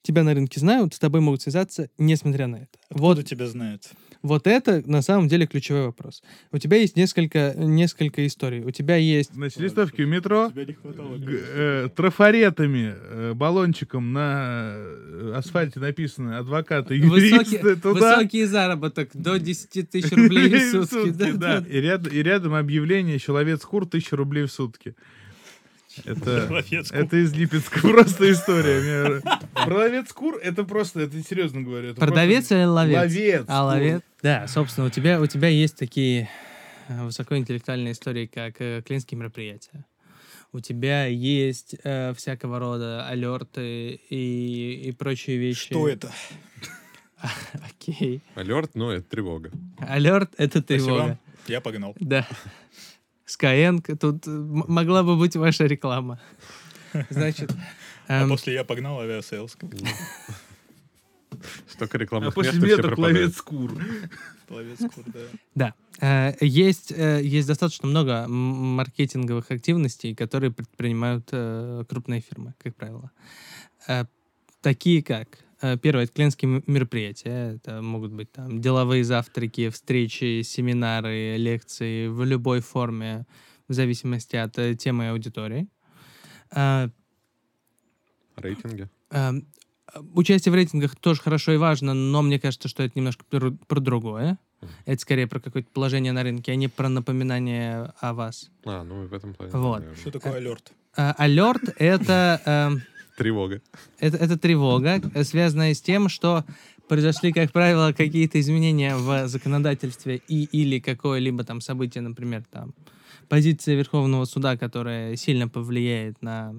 тебя на рынке знают, с тобой могут связаться, несмотря на это. Откуда Вот, тебя знают? вот это на самом деле ключевой вопрос. У тебя есть несколько, несколько историй. У тебя есть... Значит, листовки у метро хватало. э, трафаретами, э, баллончиком на э, асфальте написано «Адвокаты, юристы». Туда. высокий заработок до 10 тысяч рублей в сутки. да. И, ряд- и рядом объявление «Человек кур 1000 рублей в сутки». Это, это из Липецка просто история. Продавец кур, это просто, это серьезно говорю. это Продавец просто или ловец? Ловец. А, ловец? Да, собственно, у тебя, у тебя есть такие э, высокоинтеллектуальные истории, как э, клиентские мероприятия. У тебя есть э, всякого рода алерты и, и прочие вещи. Что это? Окей. Alert, ну, это тревога. Alert — это тревога. Я погнал. Да. Skyeng, тут э, могла бы быть ваша реклама. Значит, А эм, после я погнал Aviasales. Столько А рекламных после мест, и меня так пропадают. ловец кур. Ловец кур, да. да, э, есть, э, есть достаточно много маркетинговых активностей, которые предпринимают крупные фирмы, как правило. Такие как Первое, это клиентские мероприятия. Это могут быть там деловые завтраки, встречи, семинары, лекции в любой форме, в зависимости от э, темы и аудитории. Э, Рейтинги. Э, Участие в рейтингах тоже хорошо и важно, но мне кажется, что это немножко про, про другое. Это скорее про какое-то положение на рынке, а не про напоминание о вас. А, ну, и в этом плане. Вот. наверное. Что такое алерт? Алерт — это, эм, Тревога. это, это тревога, э, связанная с тем, что произошли, как правило, какие-то изменения в законодательстве и или какое-либо там событие, например, там позиция Верховного суда, которая сильно повлияет на,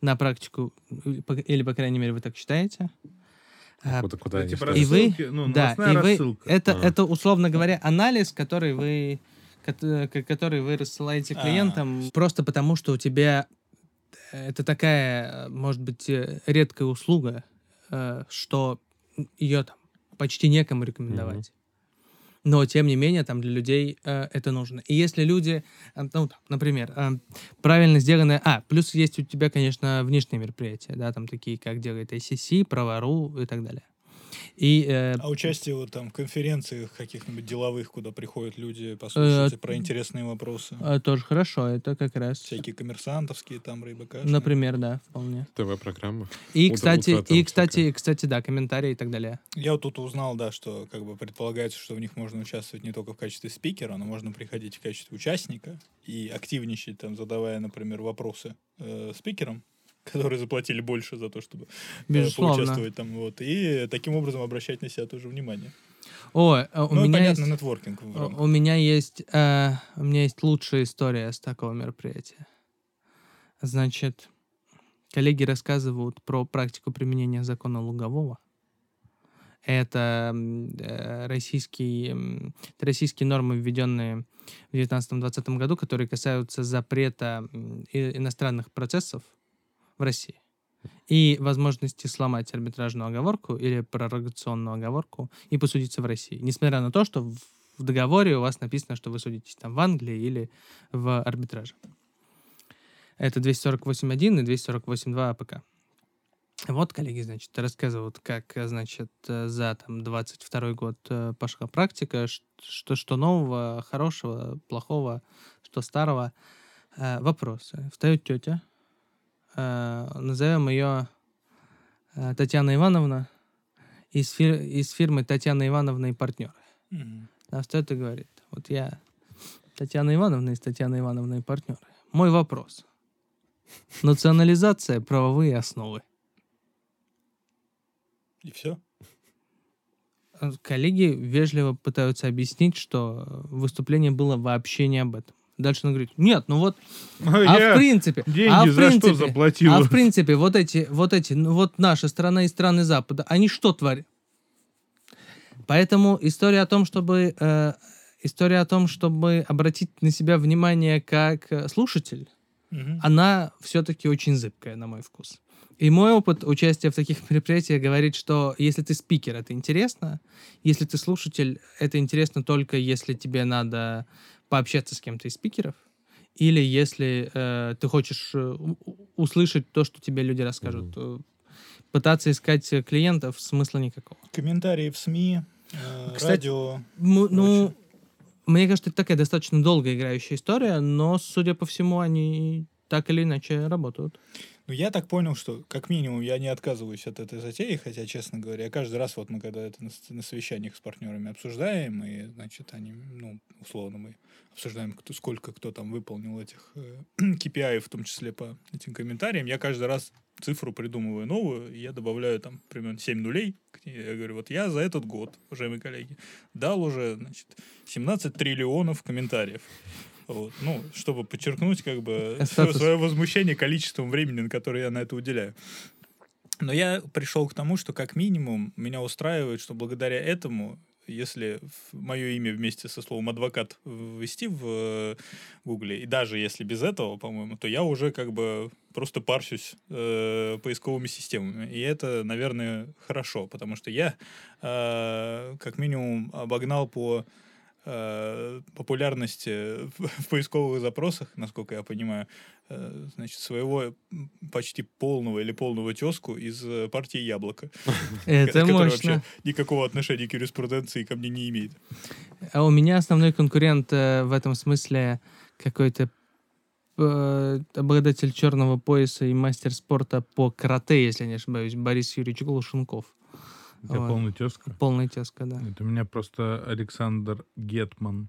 на практику, э, или, по крайней мере, вы так считаете. А, Куда, куда они Типа? И вы- ну, да, и вы, рассылка. это, А. это, условно говоря, анализ, который вы, к- который вы рассылаете А. клиентам, просто потому что у тебя э, это такая, может быть, э, редкая услуга, э, что ее там почти некому рекомендовать. но тем не менее там для людей э, это нужно. И если люди, э, ну, там, например, э, правильно сделанное... А, плюс есть у тебя, конечно, внешние мероприятия, да, там такие, как делает ACC, Правору и так далее. И, э, А участие вот там в конференциях каких-нибудь деловых, куда приходят люди Э, послушать про интересные вопросы. э, тоже хорошо, это как раз... Всякие коммерсантовские там, каша. Например, да, вполне. ТВ-программа. И, Утро- кстати, утро и, кстати, и, кстати, да, комментарии и так далее. Я вот тут узнал, да, что как бы предполагается, что в них можно участвовать не только в качестве спикера, но можно приходить в качестве участника и активничать, там, задавая, например, вопросы э, спикерам, которые заплатили больше за то, чтобы э, Безусловно. поучаствовать там, вот, и таким образом обращать на себя тоже внимание. О, э, у ну, меня понятно, есть... нетворкинг. в У меня есть, э, у меня есть лучшая история с такого мероприятия. Значит, коллеги рассказывают про практику применения закона Лугового. Это э, российские, это российские нормы, введенные в 19-20 году, которые касаются запрета иностранных процессов в России и возможности сломать арбитражную оговорку или пророгационную оговорку и посудиться в России. Несмотря на то, что в договоре у вас написано, что вы судитесь там в Англии или в арбитраже. Это 248.1 и 248.2 АПК. Вот коллеги, значит, рассказывают, как, значит, за там 22 год э, пошла практика, что, что нового, хорошего, плохого, что старого. Э, Вопросы. Встает тетя, назовем ее э, Татьяна Ивановна, из, фир- из фирмы Татьяна Ивановна и партнеры. Мгм. А встает и говорит, вот я Татьяна Ивановна из Татьяны Ивановны и партнеры. Мой вопрос. Национализация, правовые основы. И все. Э, Коллеги вежливо пытаются объяснить, что э, выступление было вообще не об этом. Дальше он говорит, нет, ну вот, а Я в принципе, деньги а в за что принципе, заплатил? а в принципе, вот эти, вот эти, ну вот наша страна и страны Запада, они что творят? Поэтому история о том, чтобы э, история о том, чтобы обратить на себя внимание как э, слушатель, Мгм. она все-таки очень зыбкая, на мой вкус. И мой опыт участия в таких мероприятиях говорит, что если ты спикер, это интересно. Если ты слушатель, это интересно только если тебе надо пообщаться с кем-то из спикеров. Или если э, ты хочешь э, услышать то, что тебе люди расскажут. Э, Пытаться искать клиентов смысла никакого. Комментарии в СМИ, э, Кстати, радио. М- ну, мне кажется, это такая достаточно долго играющая история, но, судя по всему, они так или иначе работают. Ну, я так понял, что, как минимум, я не отказываюсь от этой затеи, хотя, честно говоря, каждый раз, вот мы когда это на, на совещаниях с партнерами обсуждаем, и, значит, они, ну, условно, мы обсуждаем, кто, сколько кто там выполнил этих э, KPI, в том числе по этим комментариям, я каждый раз цифру придумываю новую, и я добавляю там примерно 7 нулей. Я говорю, вот я за этот год, уважаемые коллеги, дал уже, значит, 17 триллионов комментариев. Вот. Ну, чтобы подчеркнуть, как бы, Статус. свое возмущение количеством времени, на которое я на это уделяю. Но я пришел к тому, что как минимум меня устраивает, что благодаря этому, если мое имя вместе со словом адвокат ввести в э, Гугле, и даже если без этого, по-моему, то я уже как бы просто парщусь э, поисковыми системами. И это, наверное, хорошо, потому что я э, как минимум обогнал по э, популярности в, поисковых запросах, насколько я понимаю, э, значит, своего почти полного или полного тезку из э, партии «Яблоко», Это который мощно. вообще никакого отношения к юриспруденции ко мне не имеет. А у меня основной конкурент э, в этом смысле какой-то э, обладатель черного пояса и мастер спорта по карате, если не ошибаюсь, Борис Юрьевич Глушенков. Это Вот. полный тезка. Полная тезка, да. Это у меня просто Александр Гетман,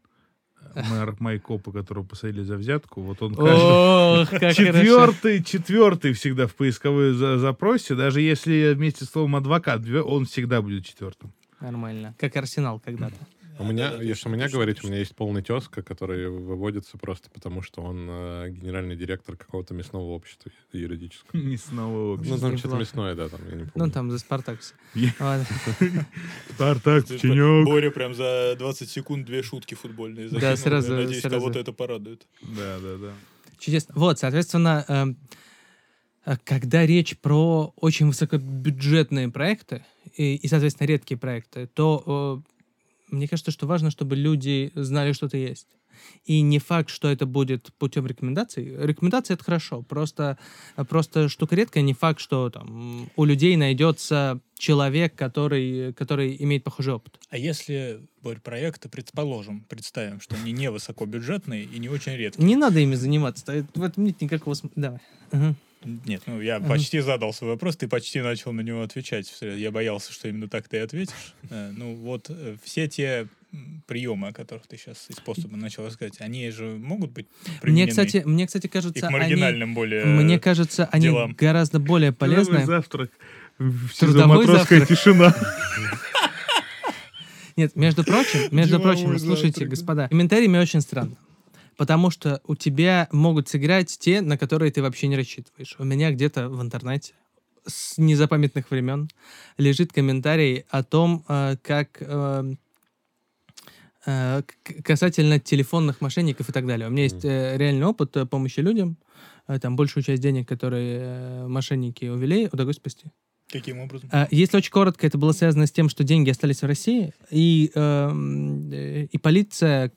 э, мэр Майкопа, которого посадили за взятку. Вот он. Ох, как хорошо. Четвертый, четвертый всегда в поисковой за- запросе, даже если вместе с словом адвокат, он всегда будет четвертым. Нормально. Как Арсенал когда-то. У меня, если точно, у меня точно, говорить, у меня есть полный тезка, который выводится просто потому, что он э, генеральный директор какого-то мясного общества юридического. Мясного Ну, там что-то мясное, да, там, я не помню. Ну, там за Спартакс. Спартак, Печенек. Боря прям за 20 секунд две шутки футбольные Да, сразу- Надеюсь, кого-то это порадует. Да, да, да. Чудесно. Вот, соответственно, эм, э, когда речь про очень высокобюджетные проекты и, и, соответственно, редкие проекты, то мне кажется, что важно, чтобы люди знали, что ты есть. И не факт, что это будет путем рекомендаций. Рекомендации это хорошо. Просто, просто штука редкая. Не факт, что там у людей найдется человек, который, который имеет похожий опыт. А если Борь, проекты, предположим, представим, что они не высокобюджетные и не очень редкие. Не надо ими заниматься. В этом нет никакого смысла. Давай. Ага. Нет, ну я uh-huh. почти задал свой вопрос, ты почти начал на него отвечать. Я боялся, что именно так ты ответишь. Э, ну вот э, все те приемы, о которых ты сейчас и способы начал рассказать, они же могут быть применены. Мне, кстати, мне, кстати, кажется, и к маргинальным они, более Мне кажется, они делам. гораздо более полезны. Трудовой завтрак. Трудовой завтрак. тишина. Нет, между прочим, между прочим, слушайте, господа, комментариями очень странно. Потому что у тебя могут сыграть те, на которые ты вообще не рассчитываешь. У меня где-то в интернете с незапамятных времен лежит комментарий о том, э, как э, э, касательно телефонных мошенников и так далее. У меня есть реальный опыт помощи людям. Там большую часть денег, которые мошенники увели, удалось спасти. Каким образом? Если очень коротко, это было связано с тем, что деньги остались в России, и, э, и полиция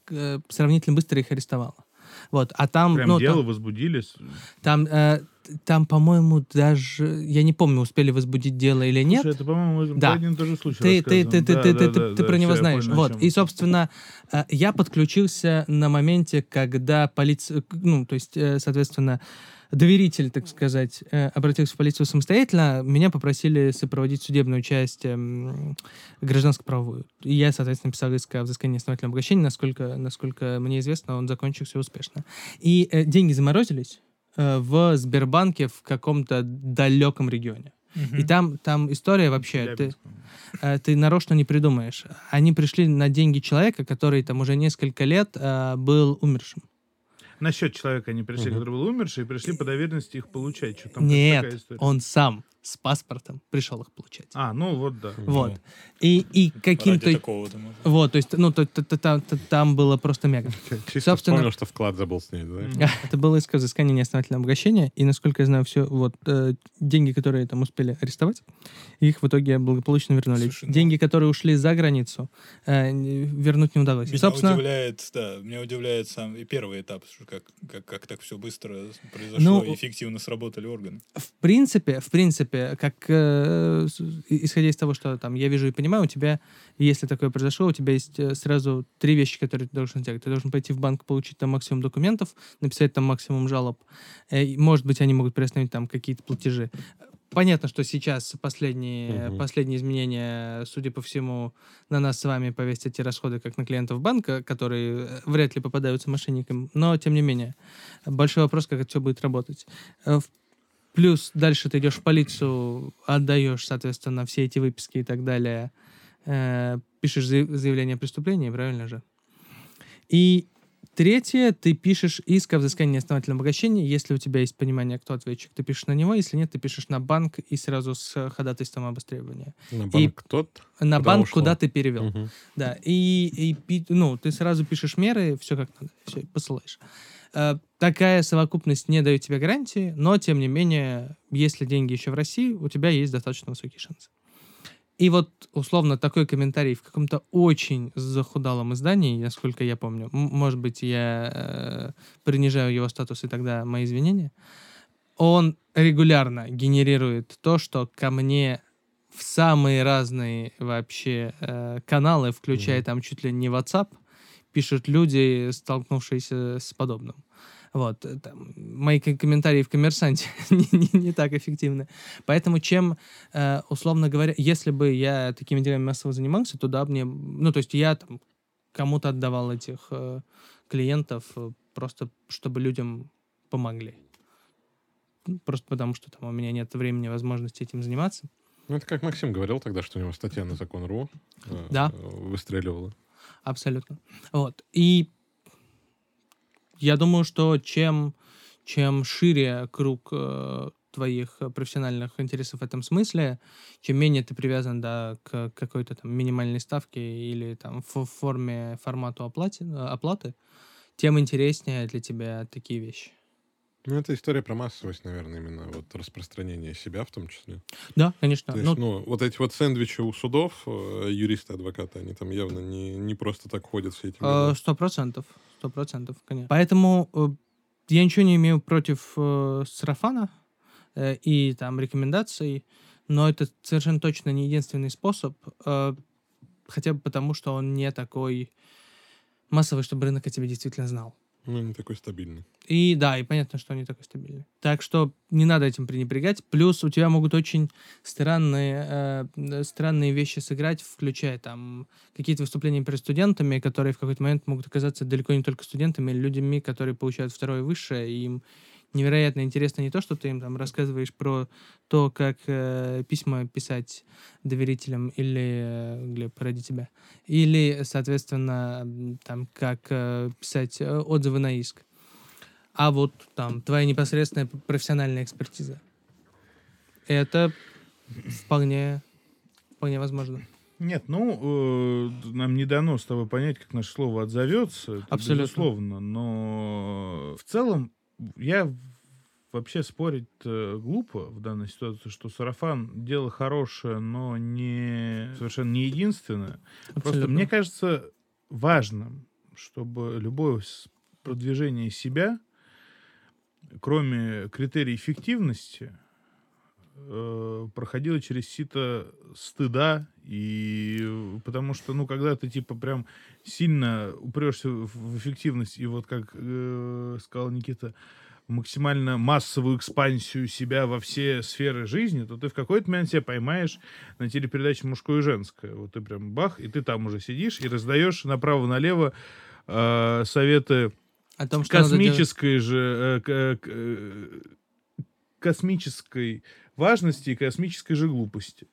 сравнительно быстро их арестовала. Вот, а там... Прям ну, дело там, возбудились? Там, э, там, по-моему, даже... Я не помню, успели возбудить дело или нет. Слушай, это, по-моему, да. один и тот же случай ты, ты, ты, ты, да, ты, да, ты, да, ты, да, ты да, про него знаешь. Понял, вот, и, собственно, э, я подключился на моменте, когда полиция... Ну, то есть, э, соответственно, доверитель, так сказать, э, обратился в полицию самостоятельно, меня попросили сопроводить судебную часть эм, гражданско-правовую. И я, соответственно, писал иск о взыскании основательного обогащения, насколько, насколько мне известно, он закончился успешно. И э, деньги заморозились э, в Сбербанке в каком-то далеком регионе. И там, там история вообще, ты, ты нарочно не придумаешь. Они пришли на деньги человека, который там уже несколько лет э, был умершим на счет человека они пришли, угу. который был умерший, и пришли по доверенности их получать. Что там Нет, он сам с паспортом пришел их получать. А, ну вот да. Вот. И, и каким-то... Вот, то есть, ну, то, то, то, там, то, там было просто мега. Чисто Собственно, вспомнил, что вклад забыл снять, да? Это было иск взыскания неосновательного обогащения, и, насколько я знаю, все, вот, э, деньги, которые там успели арестовать, их в итоге благополучно вернули. Слушай, ну деньги, которые ушли за границу, э, вернуть не удалось. Меня Собственно, удивляет, да, меня удивляет сам и первый этап, как, как, как так все быстро произошло, ну, эффективно сработали органы. В принципе, в принципе, принципе, как э, исходя из того, что там я вижу и понимаю, у тебя, если такое произошло, у тебя есть э, сразу три вещи, которые ты должен сделать. Ты должен пойти в банк, получить там максимум документов, написать там максимум жалоб. Э, может быть, они могут приостановить там какие-то платежи. Понятно, что сейчас последние, угу. последние изменения, судя по всему, на нас с вами повесят эти расходы, как на клиентов банка, которые э, вряд ли попадаются мошенникам. Но, тем не менее, большой вопрос, как это все будет работать. В Плюс дальше ты идешь в полицию, отдаешь, соответственно, все эти выписки и так далее, э, пишешь заявление о преступлении, правильно же? И третье, ты пишешь иск о взыскании неосновательного обогащения. Если у тебя есть понимание, кто ответчик, ты пишешь на него. Если нет, ты пишешь на банк и сразу с ходатайством об остребовании. На банк и тот? На куда банк, ушло? куда ты перевел. Угу. Да. И, и ну, ты сразу пишешь меры, все как надо, все, посылаешь. Э, такая совокупность не дает тебе гарантии, но, тем не менее, если деньги еще в России, у тебя есть достаточно высокий шанс. И вот, условно, такой комментарий в каком-то очень захудалом издании, насколько я помню, может быть, я э, принижаю его статус, и тогда мои извинения, он регулярно генерирует то, что ко мне в самые разные вообще э, каналы, включая mm-hmm. там чуть ли не WhatsApp, пишут люди, столкнувшиеся с подобным. Вот, э, там, мои комментарии в коммерсанте не, не, не так эффективны. Поэтому чем, э, условно говоря, если бы я такими делами массово занимался, то да, мне, ну, то есть я там кому-то отдавал этих э, клиентов э, просто, чтобы людям помогли. Просто потому, что там у меня нет времени, возможности этим заниматься. Ну, это как Максим говорил тогда, что у него статья на закон.ру э, да. выстреливала. Абсолютно. Вот. И я думаю, что чем, чем шире круг э, твоих профессиональных интересов в этом смысле, чем менее ты привязан да, к какой-то там минимальной ставке или там в форме формату оплаты, оплаты, тем интереснее для тебя такие вещи. Ну, это история про массовость, наверное, именно вот распространение себя в том числе. Да, конечно. То есть, Ну, ну, вот эти вот сэндвичи у судов, э, юристы, адвокаты, они там явно не, не просто так ходят все эти э. Сто процентов. Сто процентов, конечно. Поэтому э, я ничего не имею против э, сарафана э, и там рекомендаций, но это совершенно точно не единственный способ, э, хотя бы потому, что он не такой массовый, чтобы рынок о тебе действительно знал. Ну, не такой стабильный. И да, и понятно, что они такой стабильный. Так что не надо этим пренебрегать. Плюс у тебя могут очень странные, э, странные вещи сыграть, включая там какие-то выступления перед студентами, которые в какой-то момент могут оказаться далеко не только студентами, или людьми, которые получают второе высшее, и им невероятно интересно не то, что ты им там рассказываешь про то, как э, письма писать доверителям или, э, Глеб, ради тебя, или, соответственно, там, как э, писать э, отзывы на иск. А вот там твоя непосредственная профессиональная экспертиза. Это вполне, вполне возможно. Нет, ну, э, нам не дано с тобой понять, как наше слово отзовется. это Абсолютно. Безусловно. Но в целом я вообще спорить э, глупо в данной ситуации, что сарафан дело хорошее, но не совершенно не единственное. Просто Абсолютно. мне кажется важным, чтобы любое продвижение себя, кроме критерий эффективности, э, проходило через сито стыда и э, потому что ну когда ты типа прям сильно упрешься в эффективность и вот как э, сказал Никита максимально массовую экспансию себя во все сферы жизни, то ты в какой-то момент себя поймаешь на телепередаче «Мужское и женское». Вот ты прям бах, и ты там уже сидишь и раздаешь направо-налево э, советы О том, что космической же э, к- э, космической важности и космической же глупости.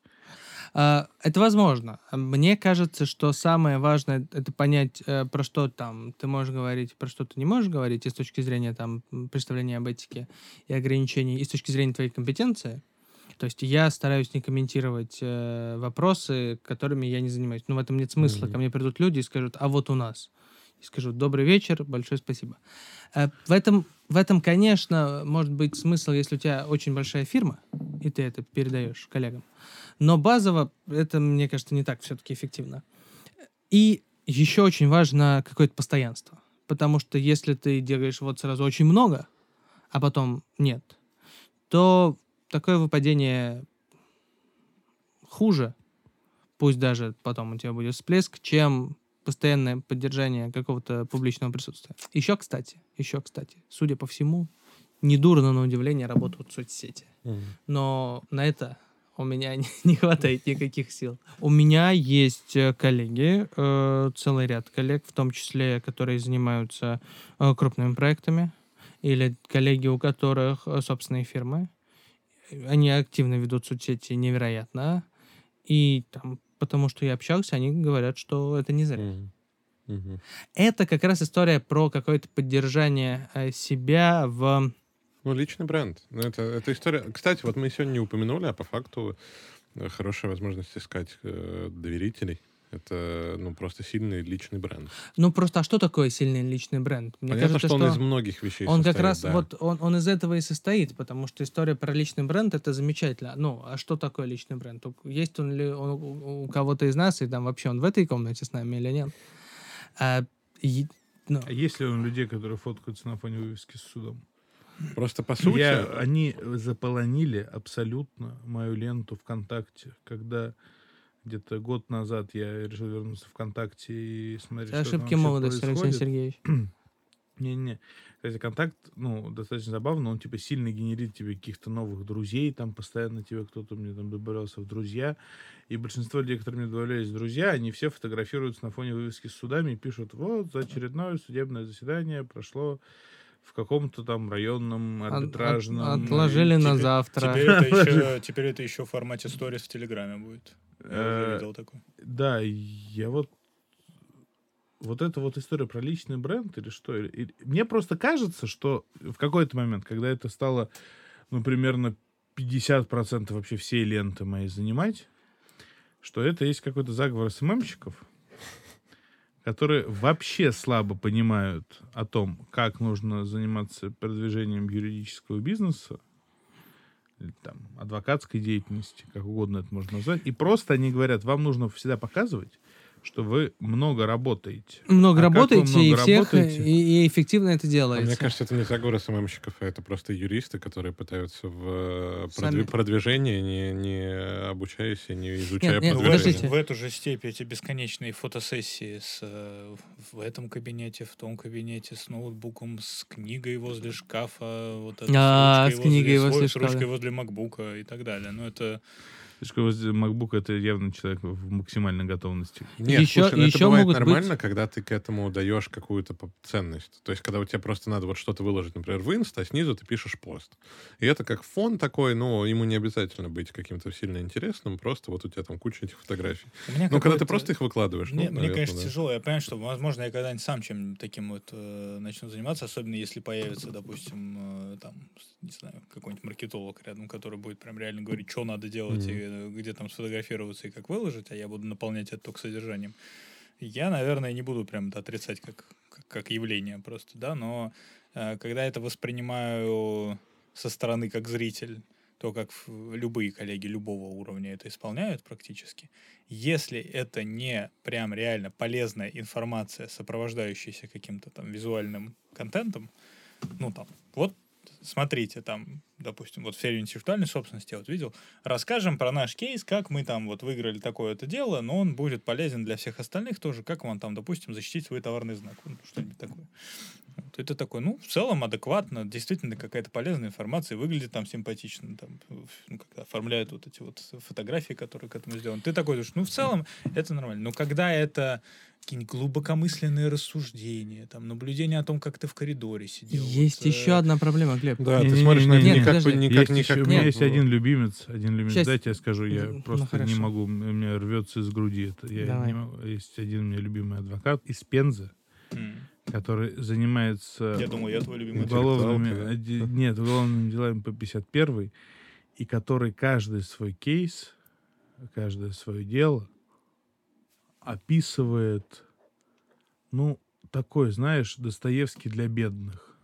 А, Это возможно. Мне кажется, что самое важное это понять, э, про что там ты можешь говорить, про что ты не можешь говорить, и с точки зрения там представления об этике и ограничений, и с точки зрения твоей компетенции. То есть я стараюсь не комментировать э, вопросы, которыми я не занимаюсь. Ну, в этом нет смысла. Мгм. Ко мне придут люди и скажут, а вот у нас. И скажу, добрый вечер, большое спасибо. Э, В этом, в этом, конечно, может быть смысл, если у тебя очень большая фирма, и ты это передаешь коллегам. Но базово это, мне кажется, не так все-таки эффективно. И еще очень важно какое-то постоянство. Потому что если ты делаешь вот сразу очень много, а потом нет, то такое выпадение хуже, пусть даже потом у тебя будет всплеск, чем постоянное поддержание какого-то публичного присутствия. Еще, кстати, еще, кстати, судя по всему, недурно, на удивление, работают соцсети но на это у меня не, не хватает никаких сил. У меня есть э, коллеги, э, целый ряд коллег, в том числе, которые занимаются э, крупными проектами, или коллеги, у которых э, собственные фирмы. Они активно ведут соцсети невероятно. И там, потому что я общался, они говорят, что это не зря. Мгм. Это как раз история про какое-то поддержание э, себя в... Ну, личный бренд. Ну, это, это история... Кстати, вот мы сегодня не упомянули, а по факту э, хорошая возможность искать э, доверителей. Это, ну, просто сильный личный бренд. Ну, просто, а что такое сильный личный бренд? Мне Понятно, кажется, что он из многих вещей Он как состоит, раз да. вот он, он из этого и состоит, потому что история про личный бренд это замечательно. Ну, а что такое личный бренд? Есть он ли он у, кого-то из нас, и там вообще он в этой комнате с нами или нет? А, и- ну, А есть ли у людей, которые фоткаются на фоне вывески с судом? Просто по сути... Я, они заполонили абсолютно мою ленту ВКонтакте, когда где-то год назад я решил вернуться в ВКонтакте и смотреть, это что там ошибки вообще молодости, Алексей. Сергеевич. Не-не. Кстати, контакт, ну, достаточно забавно, он, типа, сильно генерит тебе каких-то новых друзей, там постоянно тебе кто-то мне там добавлялся в друзья, и большинство людей, которые мне добавлялись в друзья, они все фотографируются на фоне вывески с судами и пишут, вот, за очередное судебное заседание прошло в каком-то там районном От- от- арбитражном... отложили на Теперь- завтра. Теперь это, еще, теперь это еще в формате сторис в Телеграме будет. Я уже Э, видел такое. Да, я вот вот эта вот история про личный бренд или что? или- или- Мне просто кажется, что в какой-то момент, когда это стало, ну, примерно 50% вообще всей ленты моей занимать, что это есть какой-то заговор СММщиков, которые вообще слабо понимают о том, как нужно заниматься продвижением юридического бизнеса, там, адвокатской деятельности, как угодно это можно назвать, и просто они говорят, вам нужно всегда показывать, что вы много работаете. Много А работаете, и много всех, работаете? и, и эффективно это А делаете. мне кажется, это не заговор СММщиков, а это просто юристы, которые пытаются в э, Сами. продви- продвижение, не, не обучаясь и не изучая Нет, нет, в, продвижение. подождите. в эту же степь эти бесконечные фотосессии с, э, в этом кабинете, в том кабинете, с ноутбуком, с книгой возле шкафа, вот это, А, ручкой с книгой возле, возле с ручкой шкафа. возле макбука и так далее. Ну, это... Слишком MacBook это явно человек в максимальной готовности. Нет, Еще- слушай, ну это еще бывает нормально, быть- когда ты к этому даешь какую-то ценность. То есть, когда у тебя просто надо вот что-то выложить, например, в инста, а снизу ты пишешь пост. И это как фон такой, ну, ему не обязательно быть каким-то сильно интересным, просто вот у тебя там куча этих фотографий. Ну, когда ты просто их выкладываешь. Мне, ну, мне, наверное, конечно, да. тяжело. Я понимаю, что, возможно, я когда-нибудь сам чем таким вот э, начну заниматься, особенно если появится, допустим, э, там, не знаю, какой-нибудь маркетолог рядом, который будет прям реально говорить, что надо делать, Мгм. и где там сфотографироваться и как выложить, а я буду наполнять это только содержанием. Я, наверное, не буду прям это отрицать как, как, как явление просто, да, но э, когда это воспринимаю со стороны как зритель, то, как любые коллеги любого уровня это исполняют практически, если это не прям реально полезная информация, сопровождающаяся каким-то там визуальным контентом, ну там, вот смотрите, там, допустим, вот в серии интеллектуальной собственности я вот видел, расскажем про наш кейс, как мы там вот выиграли такое-то дело, но он будет полезен для всех остальных тоже, как вам там, допустим, защитить свой товарный знак, ну, что-нибудь такое. Вот это такой, ну, в целом адекватно, действительно какая-то полезная информация, выглядит там симпатично, там, ну, когда оформляют вот эти вот фотографии, которые к этому сделаны. Ты такой думаешь, ну, в целом это нормально. Но когда это какие-нибудь глубокомысленные рассуждения, там, наблюдение о том, как ты в коридоре сидел. Есть вот, э, еще одна проблема, Глеб. Да, ты Не-не-не, смотришь на это нет, не как, подожди. бы- не как, есть не еще- как у меня есть один любимец, один любимец. Щас- Дайте я скажу, я Ну, просто не хорошо. могу, у меня рвется из груди это. Я Давай. не могу. Есть один у меня любимый адвокат из Пензы, м. Который занимается Я думал, я твой любимый. уголовными, оди- нет, уголовными делами по 51 и который каждый свой кейс, каждое свое дело описывает, ну, такой, знаешь, Достоевский для бедных.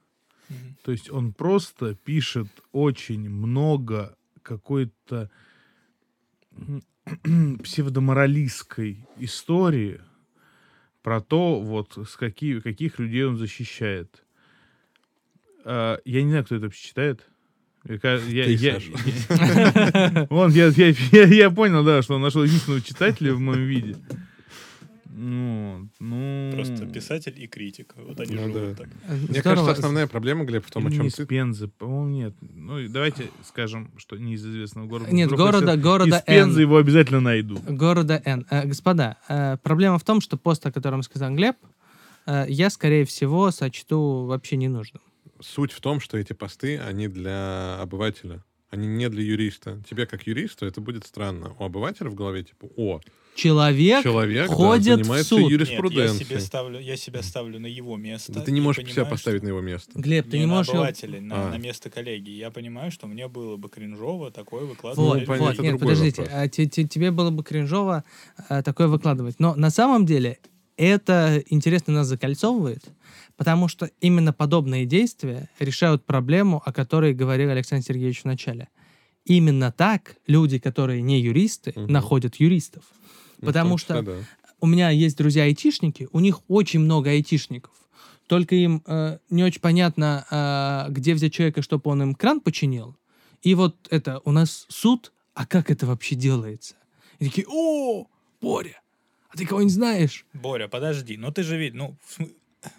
Мгм. То есть он просто пишет очень много какой-то псевдоморалистской истории про то, вот с какие, каких людей он защищает. А, я не знаю, кто это вообще читает. Я, я, я- я понял, да, что он нашел единственного читателя в моем виде. Ну, ну... Просто писатель и критик. Вот они Ну живут да. так. Мне кажется, основная проблема, Глеб, в том, о Или чем не из ты... Пензы, по-моему, нет. Ну, давайте скажем, что не из известного города. Нет, Вдруг города, если города Из Пензы Н. его обязательно найду. Города Н. Э, господа, э, проблема в том, что пост, о котором сказал Глеб, э, я, скорее всего, сочту вообще ненужным. Суть в том, что эти посты, они для обывателя. Они не для юриста. Тебе, как юристу, это будет странно. У обывателя в голове, типа, о, Человек, человек да, ходит в занимается суд. Нет, я юриспруденцией. себе ставлю, я себя ставлю на его место. Да ты не можешь себя понимаю, поставить что- на его место. Глеб, ты не не на можешь... его- обывателя, на, А. на место коллеги. Я понимаю, что мне было бы кринжово такое Вот, выкладывать. Ну, понятно, вот, нет, подождите, а те- те- тебе было бы кринжово а, такое выкладывать. Но на самом деле это интересно нас закольцовывает, потому что именно подобные действия решают проблему, о которой говорил Александр Сергеевич в начале. Именно так люди, которые не юристы, Мгм. находят юристов. Ну, Потому том что да. у меня есть друзья-айтишники, у них очень много айтишников. Только им э, не очень понятно, э, где взять человека, чтобы он им кран починил. И вот это, у нас суд, а как это вообще делается? И такие, о, Боря, а ты кого-нибудь знаешь? Боря, подожди, но ты же видишь, ну,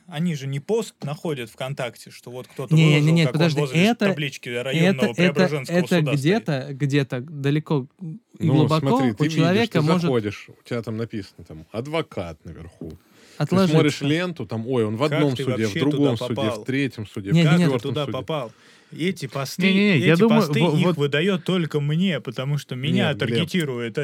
они же не пост находят ВКонтакте, что вот кто-то Не, выложил, не, нет, как подожди, он возле это- таблички районного это это, Преображенского это суда где-то, где-то далеко и Ну, глубоко смотри, ты у человека видишь, ты может заходишь, у тебя там написано, там, адвокат наверху. Ты отложиться. смотришь ленту, там, ой, он в Как одном ты суде, в другом суде, попал? в третьем суде, Не, в не, Как нет, ты четвертом туда суде. попал? Эти посты, Не-не-не, эти я думаю, посты во- их вот- выдает только мне, потому что меня Нет, таргетирует э,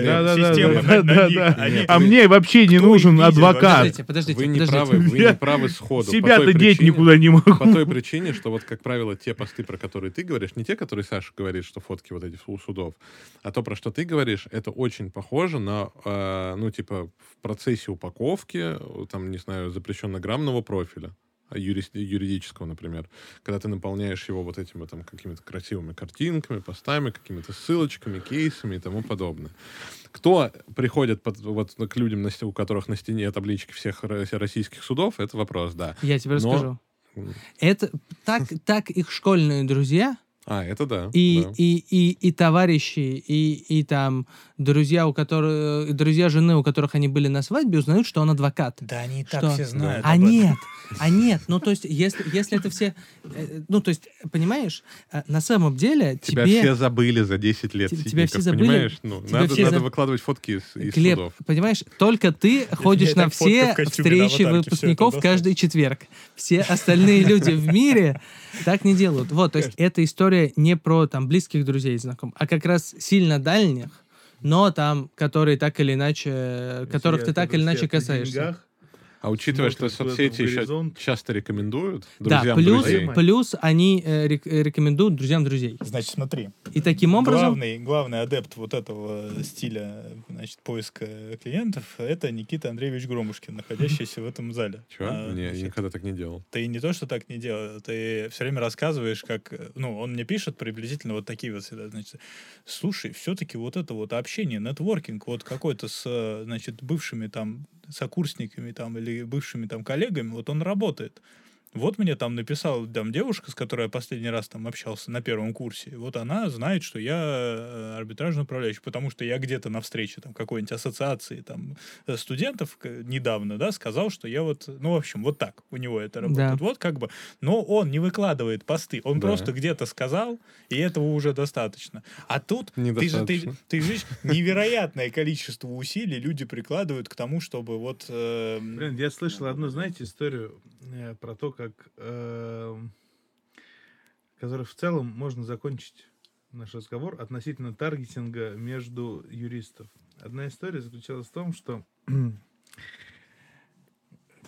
э. Да-да-да, система да, на, на да, них. да. Они- А мне вообще не нужен видел? адвокат. Подождите, подождите, Вы не подождите. правы, вы не правы сходу. Себя-то деть никуда не могу. По той причине, что вот, как правило, те посты, про которые ты говоришь, не те, которые Саша говорит, что фотки вот эти у судов, а то, про что ты говоришь, это очень похоже на, э, ну, типа, в процессе упаковки там, не знаю, запрещенно-граммного профиля, юрис- юридического, например, когда ты наполняешь его вот этими там какими-то красивыми картинками, постами, какими-то ссылочками, кейсами и тому подобное. Кто приходит под, вот, к людям, у которых на стене таблички всех ро- российских судов, это вопрос, да. Я тебе Но- расскажу. Это так, так их школьные друзья А, это да. и, да. и, и, и товарищи, и, и там друзья, у которых, друзья жены, у которых они были на свадьбе, узнают, что он адвокат. Да они и Что? так все знают. А об этом. нет, а нет, ну то есть, если, если это все, э, ну то есть, понимаешь, э, на самом деле Тебя тебе, все забыли за 10 лет Те- тебя Ситников, все забыли, понимаешь? Ну, тебя надо, все надо заб- выкладывать фотки из, из Глеб, судов. понимаешь, только ты ходишь на все на встречи выпускников каждый четверг. Все остальные люди в мире так не делают. Вот, то есть эта история не про там близких друзей и знакомых, а как раз сильно дальних, но там, которые так или иначе, которых ты так или иначе касаешься. деньгах, А учитывая, что соцсети еще часто рекомендуют Да, друзьям плюс, друзей. плюс они э, э, рекомендуют друзьям друзей. Значит, смотри. И таким образом... Главный, главный адепт вот этого стиля значит, поиска клиентов — это Никита Андреевич Громушкин, находящийся в этом зале. Чего? А, не, я никогда так не делал. Ты не то, что так не делал, ты все время рассказываешь, как... Ну, он мне пишет приблизительно вот такие вот всегда, значит, слушай, все-таки вот это вот общение, нетворкинг вот какой-то с, э, значит, бывшими там сокурсниками там или бывшими там коллегами, вот он работает. Вот мне там написала там девушка, с которой я последний раз там общался на первом курсе. Вот она знает, что я э, арбитражный управляющий, потому что я где-то на встрече там какой-нибудь ассоциации там э, студентов к- недавно, да, сказал, что я вот, ну, в общем, вот так у него это работает. Да. Вот как бы, но он не выкладывает посты, он Да. просто где-то сказал, и этого уже достаточно. А тут ты же, ты, ты же невероятное количество усилий люди прикладывают к тому, чтобы вот... э, Блин, я слышал одну, знаете, историю э, про то, как... э, которой в целом можно закончить наш разговор относительно таргетинга между юристов. Одна история заключалась в том, что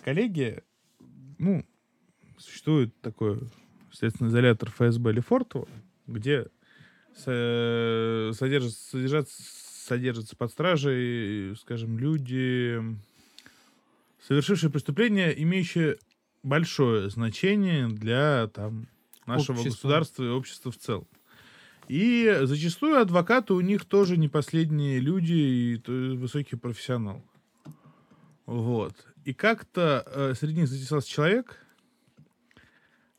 коллеги, ну, существует такой следственный изолятор ФСБ Лефортово, где со- содержатся, содержатся, содержатся под стражей, скажем, люди, совершившие преступление, имеющее большое значение для там, нашего Общества. государства и общества в целом. И зачастую адвокаты у них тоже не последние люди и высокие профессионалы. Вот. И как-то э, среди них затесался человек,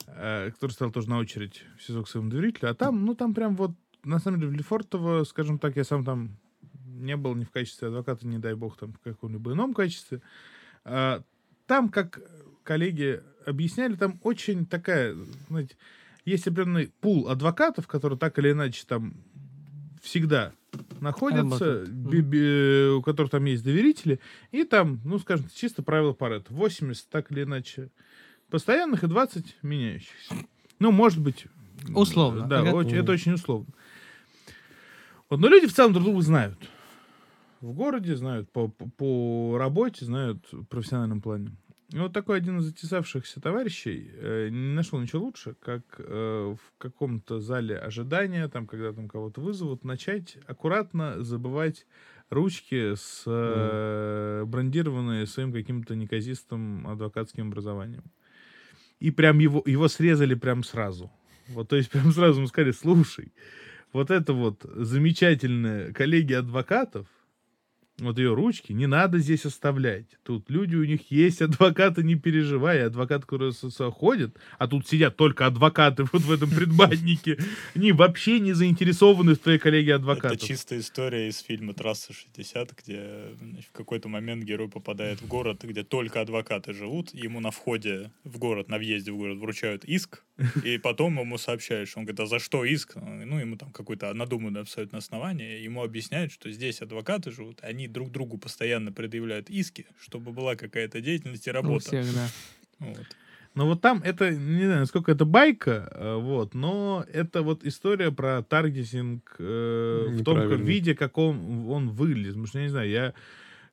э, который стал тоже на очередь в СИЗО к своему доверителю. А там, ну, там прям вот, на самом деле, в Лефортово, скажем так, я сам там не был ни в качестве адвоката, не дай бог, там в каком-либо ином качестве. А, там, как коллеги объясняли, там очень такая, знаете, есть определенный пул адвокатов, которые так или иначе там всегда находятся, Работают. би- би- у которых там есть доверители, и там, ну, скажем, чисто правило Паретта. 80 так или иначе постоянных и 20 меняющихся. Ну, может быть... Условно. Да, Ага. очень- это очень условно. Вот, но люди в целом друг друга знают. В городе знают, по, по, по работе знают в профессиональном плане. И вот такой один из затесавшихся товарищей э, не нашел ничего лучше, как э, в каком-то зале ожидания, там, когда там кого-то вызовут, начать аккуратно забывать ручки с э, брендированные своим каким-то неказистым адвокатским образованием. И прям его, его срезали прям сразу. Вот, то есть прям сразу ему сказали, слушай, вот это вот замечательные коллеги адвокатов, вот ее ручки, не надо здесь оставлять. Тут люди, у них есть адвокаты, не переживай. Адвокат, который ходит, а тут сидят только адвокаты вот в этом предбаннике. Они вообще не заинтересованы в твоей коллеге адвокатов. Это чистая история из фильма «Трасса 60», где в какой-то момент герой попадает в город, где только адвокаты живут, ему на входе в город, на въезде в город вручают иск, и потом ему сообщают, что он говорит, а за что иск? Ну, ему там какое-то надуманное абсолютно основание, ему объясняют, что здесь адвокаты живут, они друг другу постоянно предъявляют иски, чтобы была какая-то деятельность и У работа. всех, да. Вот. Но вот там это, не знаю, насколько это байка, э, вот, но это вот история про таргетинг э, в том виде, каком он выглядит. Потому что, я не знаю, я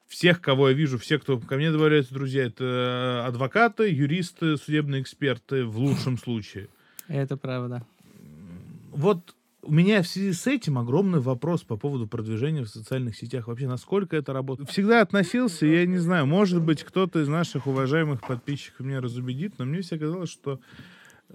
всех, кого я вижу, все, кто ко мне добавляются, друзья, это адвокаты, юристы, судебные эксперты в лучшем случае. Это правда. Вот у меня в связи с этим огромный вопрос по поводу продвижения в социальных сетях. Вообще, насколько это работает? Всегда относился, я не знаю, может быть, кто-то из наших уважаемых подписчиков меня разубедит, но мне всегда казалось, что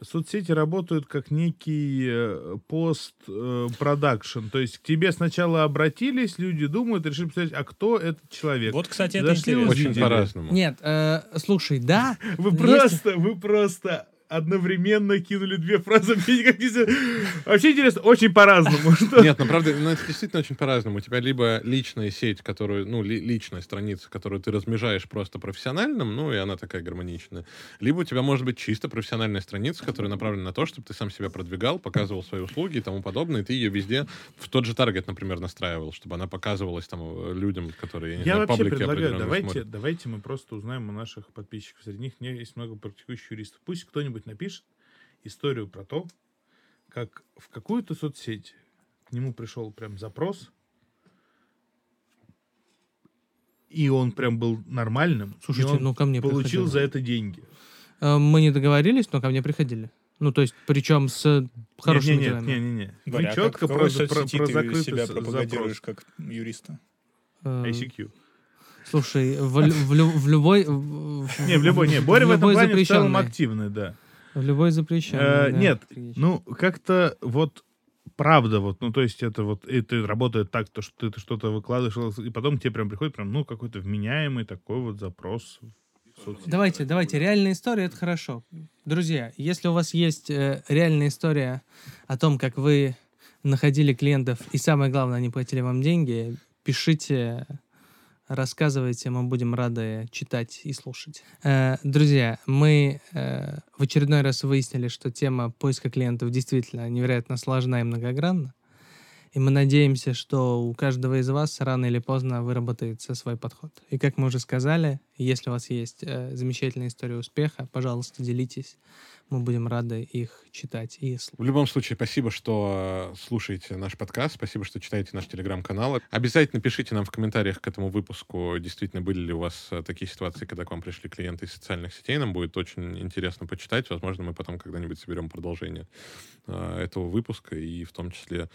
соцсети работают как некий э, пост-продакшн. То есть к тебе сначала обратились, люди думают, решили посмотреть, а кто этот человек. Вот, кстати, это Зашли, интересно. Очень по-разному. Нет, э, слушай, да. Вы Есть- просто, вы просто одновременно кинули две фразы. Вообще интересно, очень по-разному. Нет, ну правда, ну, это действительно очень по-разному. У тебя либо личная сеть, которую, ну, ли- личная страница, которую ты размежаешь просто профессиональным, ну, и она такая гармоничная. Либо у тебя может быть чисто профессиональная страница, которая направлена на то, чтобы ты сам себя продвигал, показывал свои услуги и тому подобное, и ты ее везде в тот же таргет, например, настраивал, чтобы она показывалась там э, людям, которые, я не Я знаю, вообще предлагаю, давайте, смотрят. давайте мы просто узнаем у наших подписчиков. Среди них есть много практикующих юристов. Пусть кто-нибудь напишет историю про то, как в какую-то соцсеть к нему пришел прям запрос, и он прям был нормальным, Слушайте, ну ко мне получил приходило. за это деньги. Э, Мы не договорились, но ко мне приходили. Ну, то есть, причем с хорошими нет, делами. нет, нет, нет. Вы Боря, а четко как, в про, про, про ты закрытый себя пропагандируешь запрос. как юриста? Э, ICQ. Слушай, в, в в любой... в- в- Не, в любой, не, Боря в этом любой плане в целом активный, да. В любой запрещенной, Э, да, нет. Ну, как-то вот правда, вот, ну, то есть это вот, это работает так, то, что ты что-то выкладываешь, и потом тебе прям приходит прям, ну, какой-то вменяемый такой вот запрос. Давайте, давайте, реальная история — это хорошо. Друзья, если у вас есть э, реальная история о том, как вы находили клиентов, и самое главное, они платили вам деньги, пишите, рассказывайте, мы будем рады читать и слушать. Э, друзья, мы э, в очередной раз выяснили, что тема поиска клиентов действительно невероятно сложна и многогранна. И мы надеемся, что у каждого из вас рано или поздно выработается свой подход. И как мы уже сказали, если у вас есть э, замечательная история успеха, пожалуйста, делитесь. Мы будем рады их читать и слушать. В любом случае, спасибо, что э, слушаете наш подкаст, спасибо, что читаете наш телеграм-канал. Обязательно пишите нам в комментариях к этому выпуску, действительно, были ли у вас э, такие ситуации, когда к вам пришли клиенты из социальных сетей. Нам будет очень интересно почитать. Возможно, мы потом когда-нибудь соберем продолжение э, этого выпуска и в том числе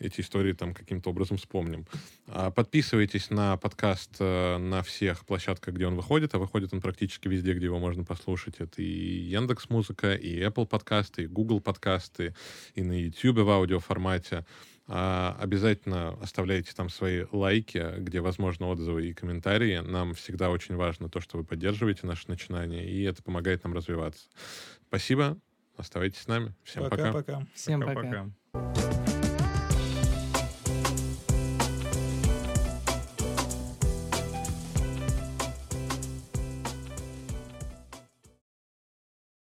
эти истории там каким-то образом вспомним. А, Подписывайтесь на подкаст э, на всех площадках, где он выходит, а выходит он практически везде, где его можно послушать. Это и Яндекс Музыка, и Apple подкасты, и Google подкасты, и на YouTube в аудиоформате. А, Обязательно оставляйте там свои лайки, где возможно отзывы и комментарии. Нам всегда очень важно то, что вы поддерживаете наше начинание, и это помогает нам развиваться. Спасибо. Оставайтесь с нами. Всем пока. Пока-пока. Всем пока. Пока-пока.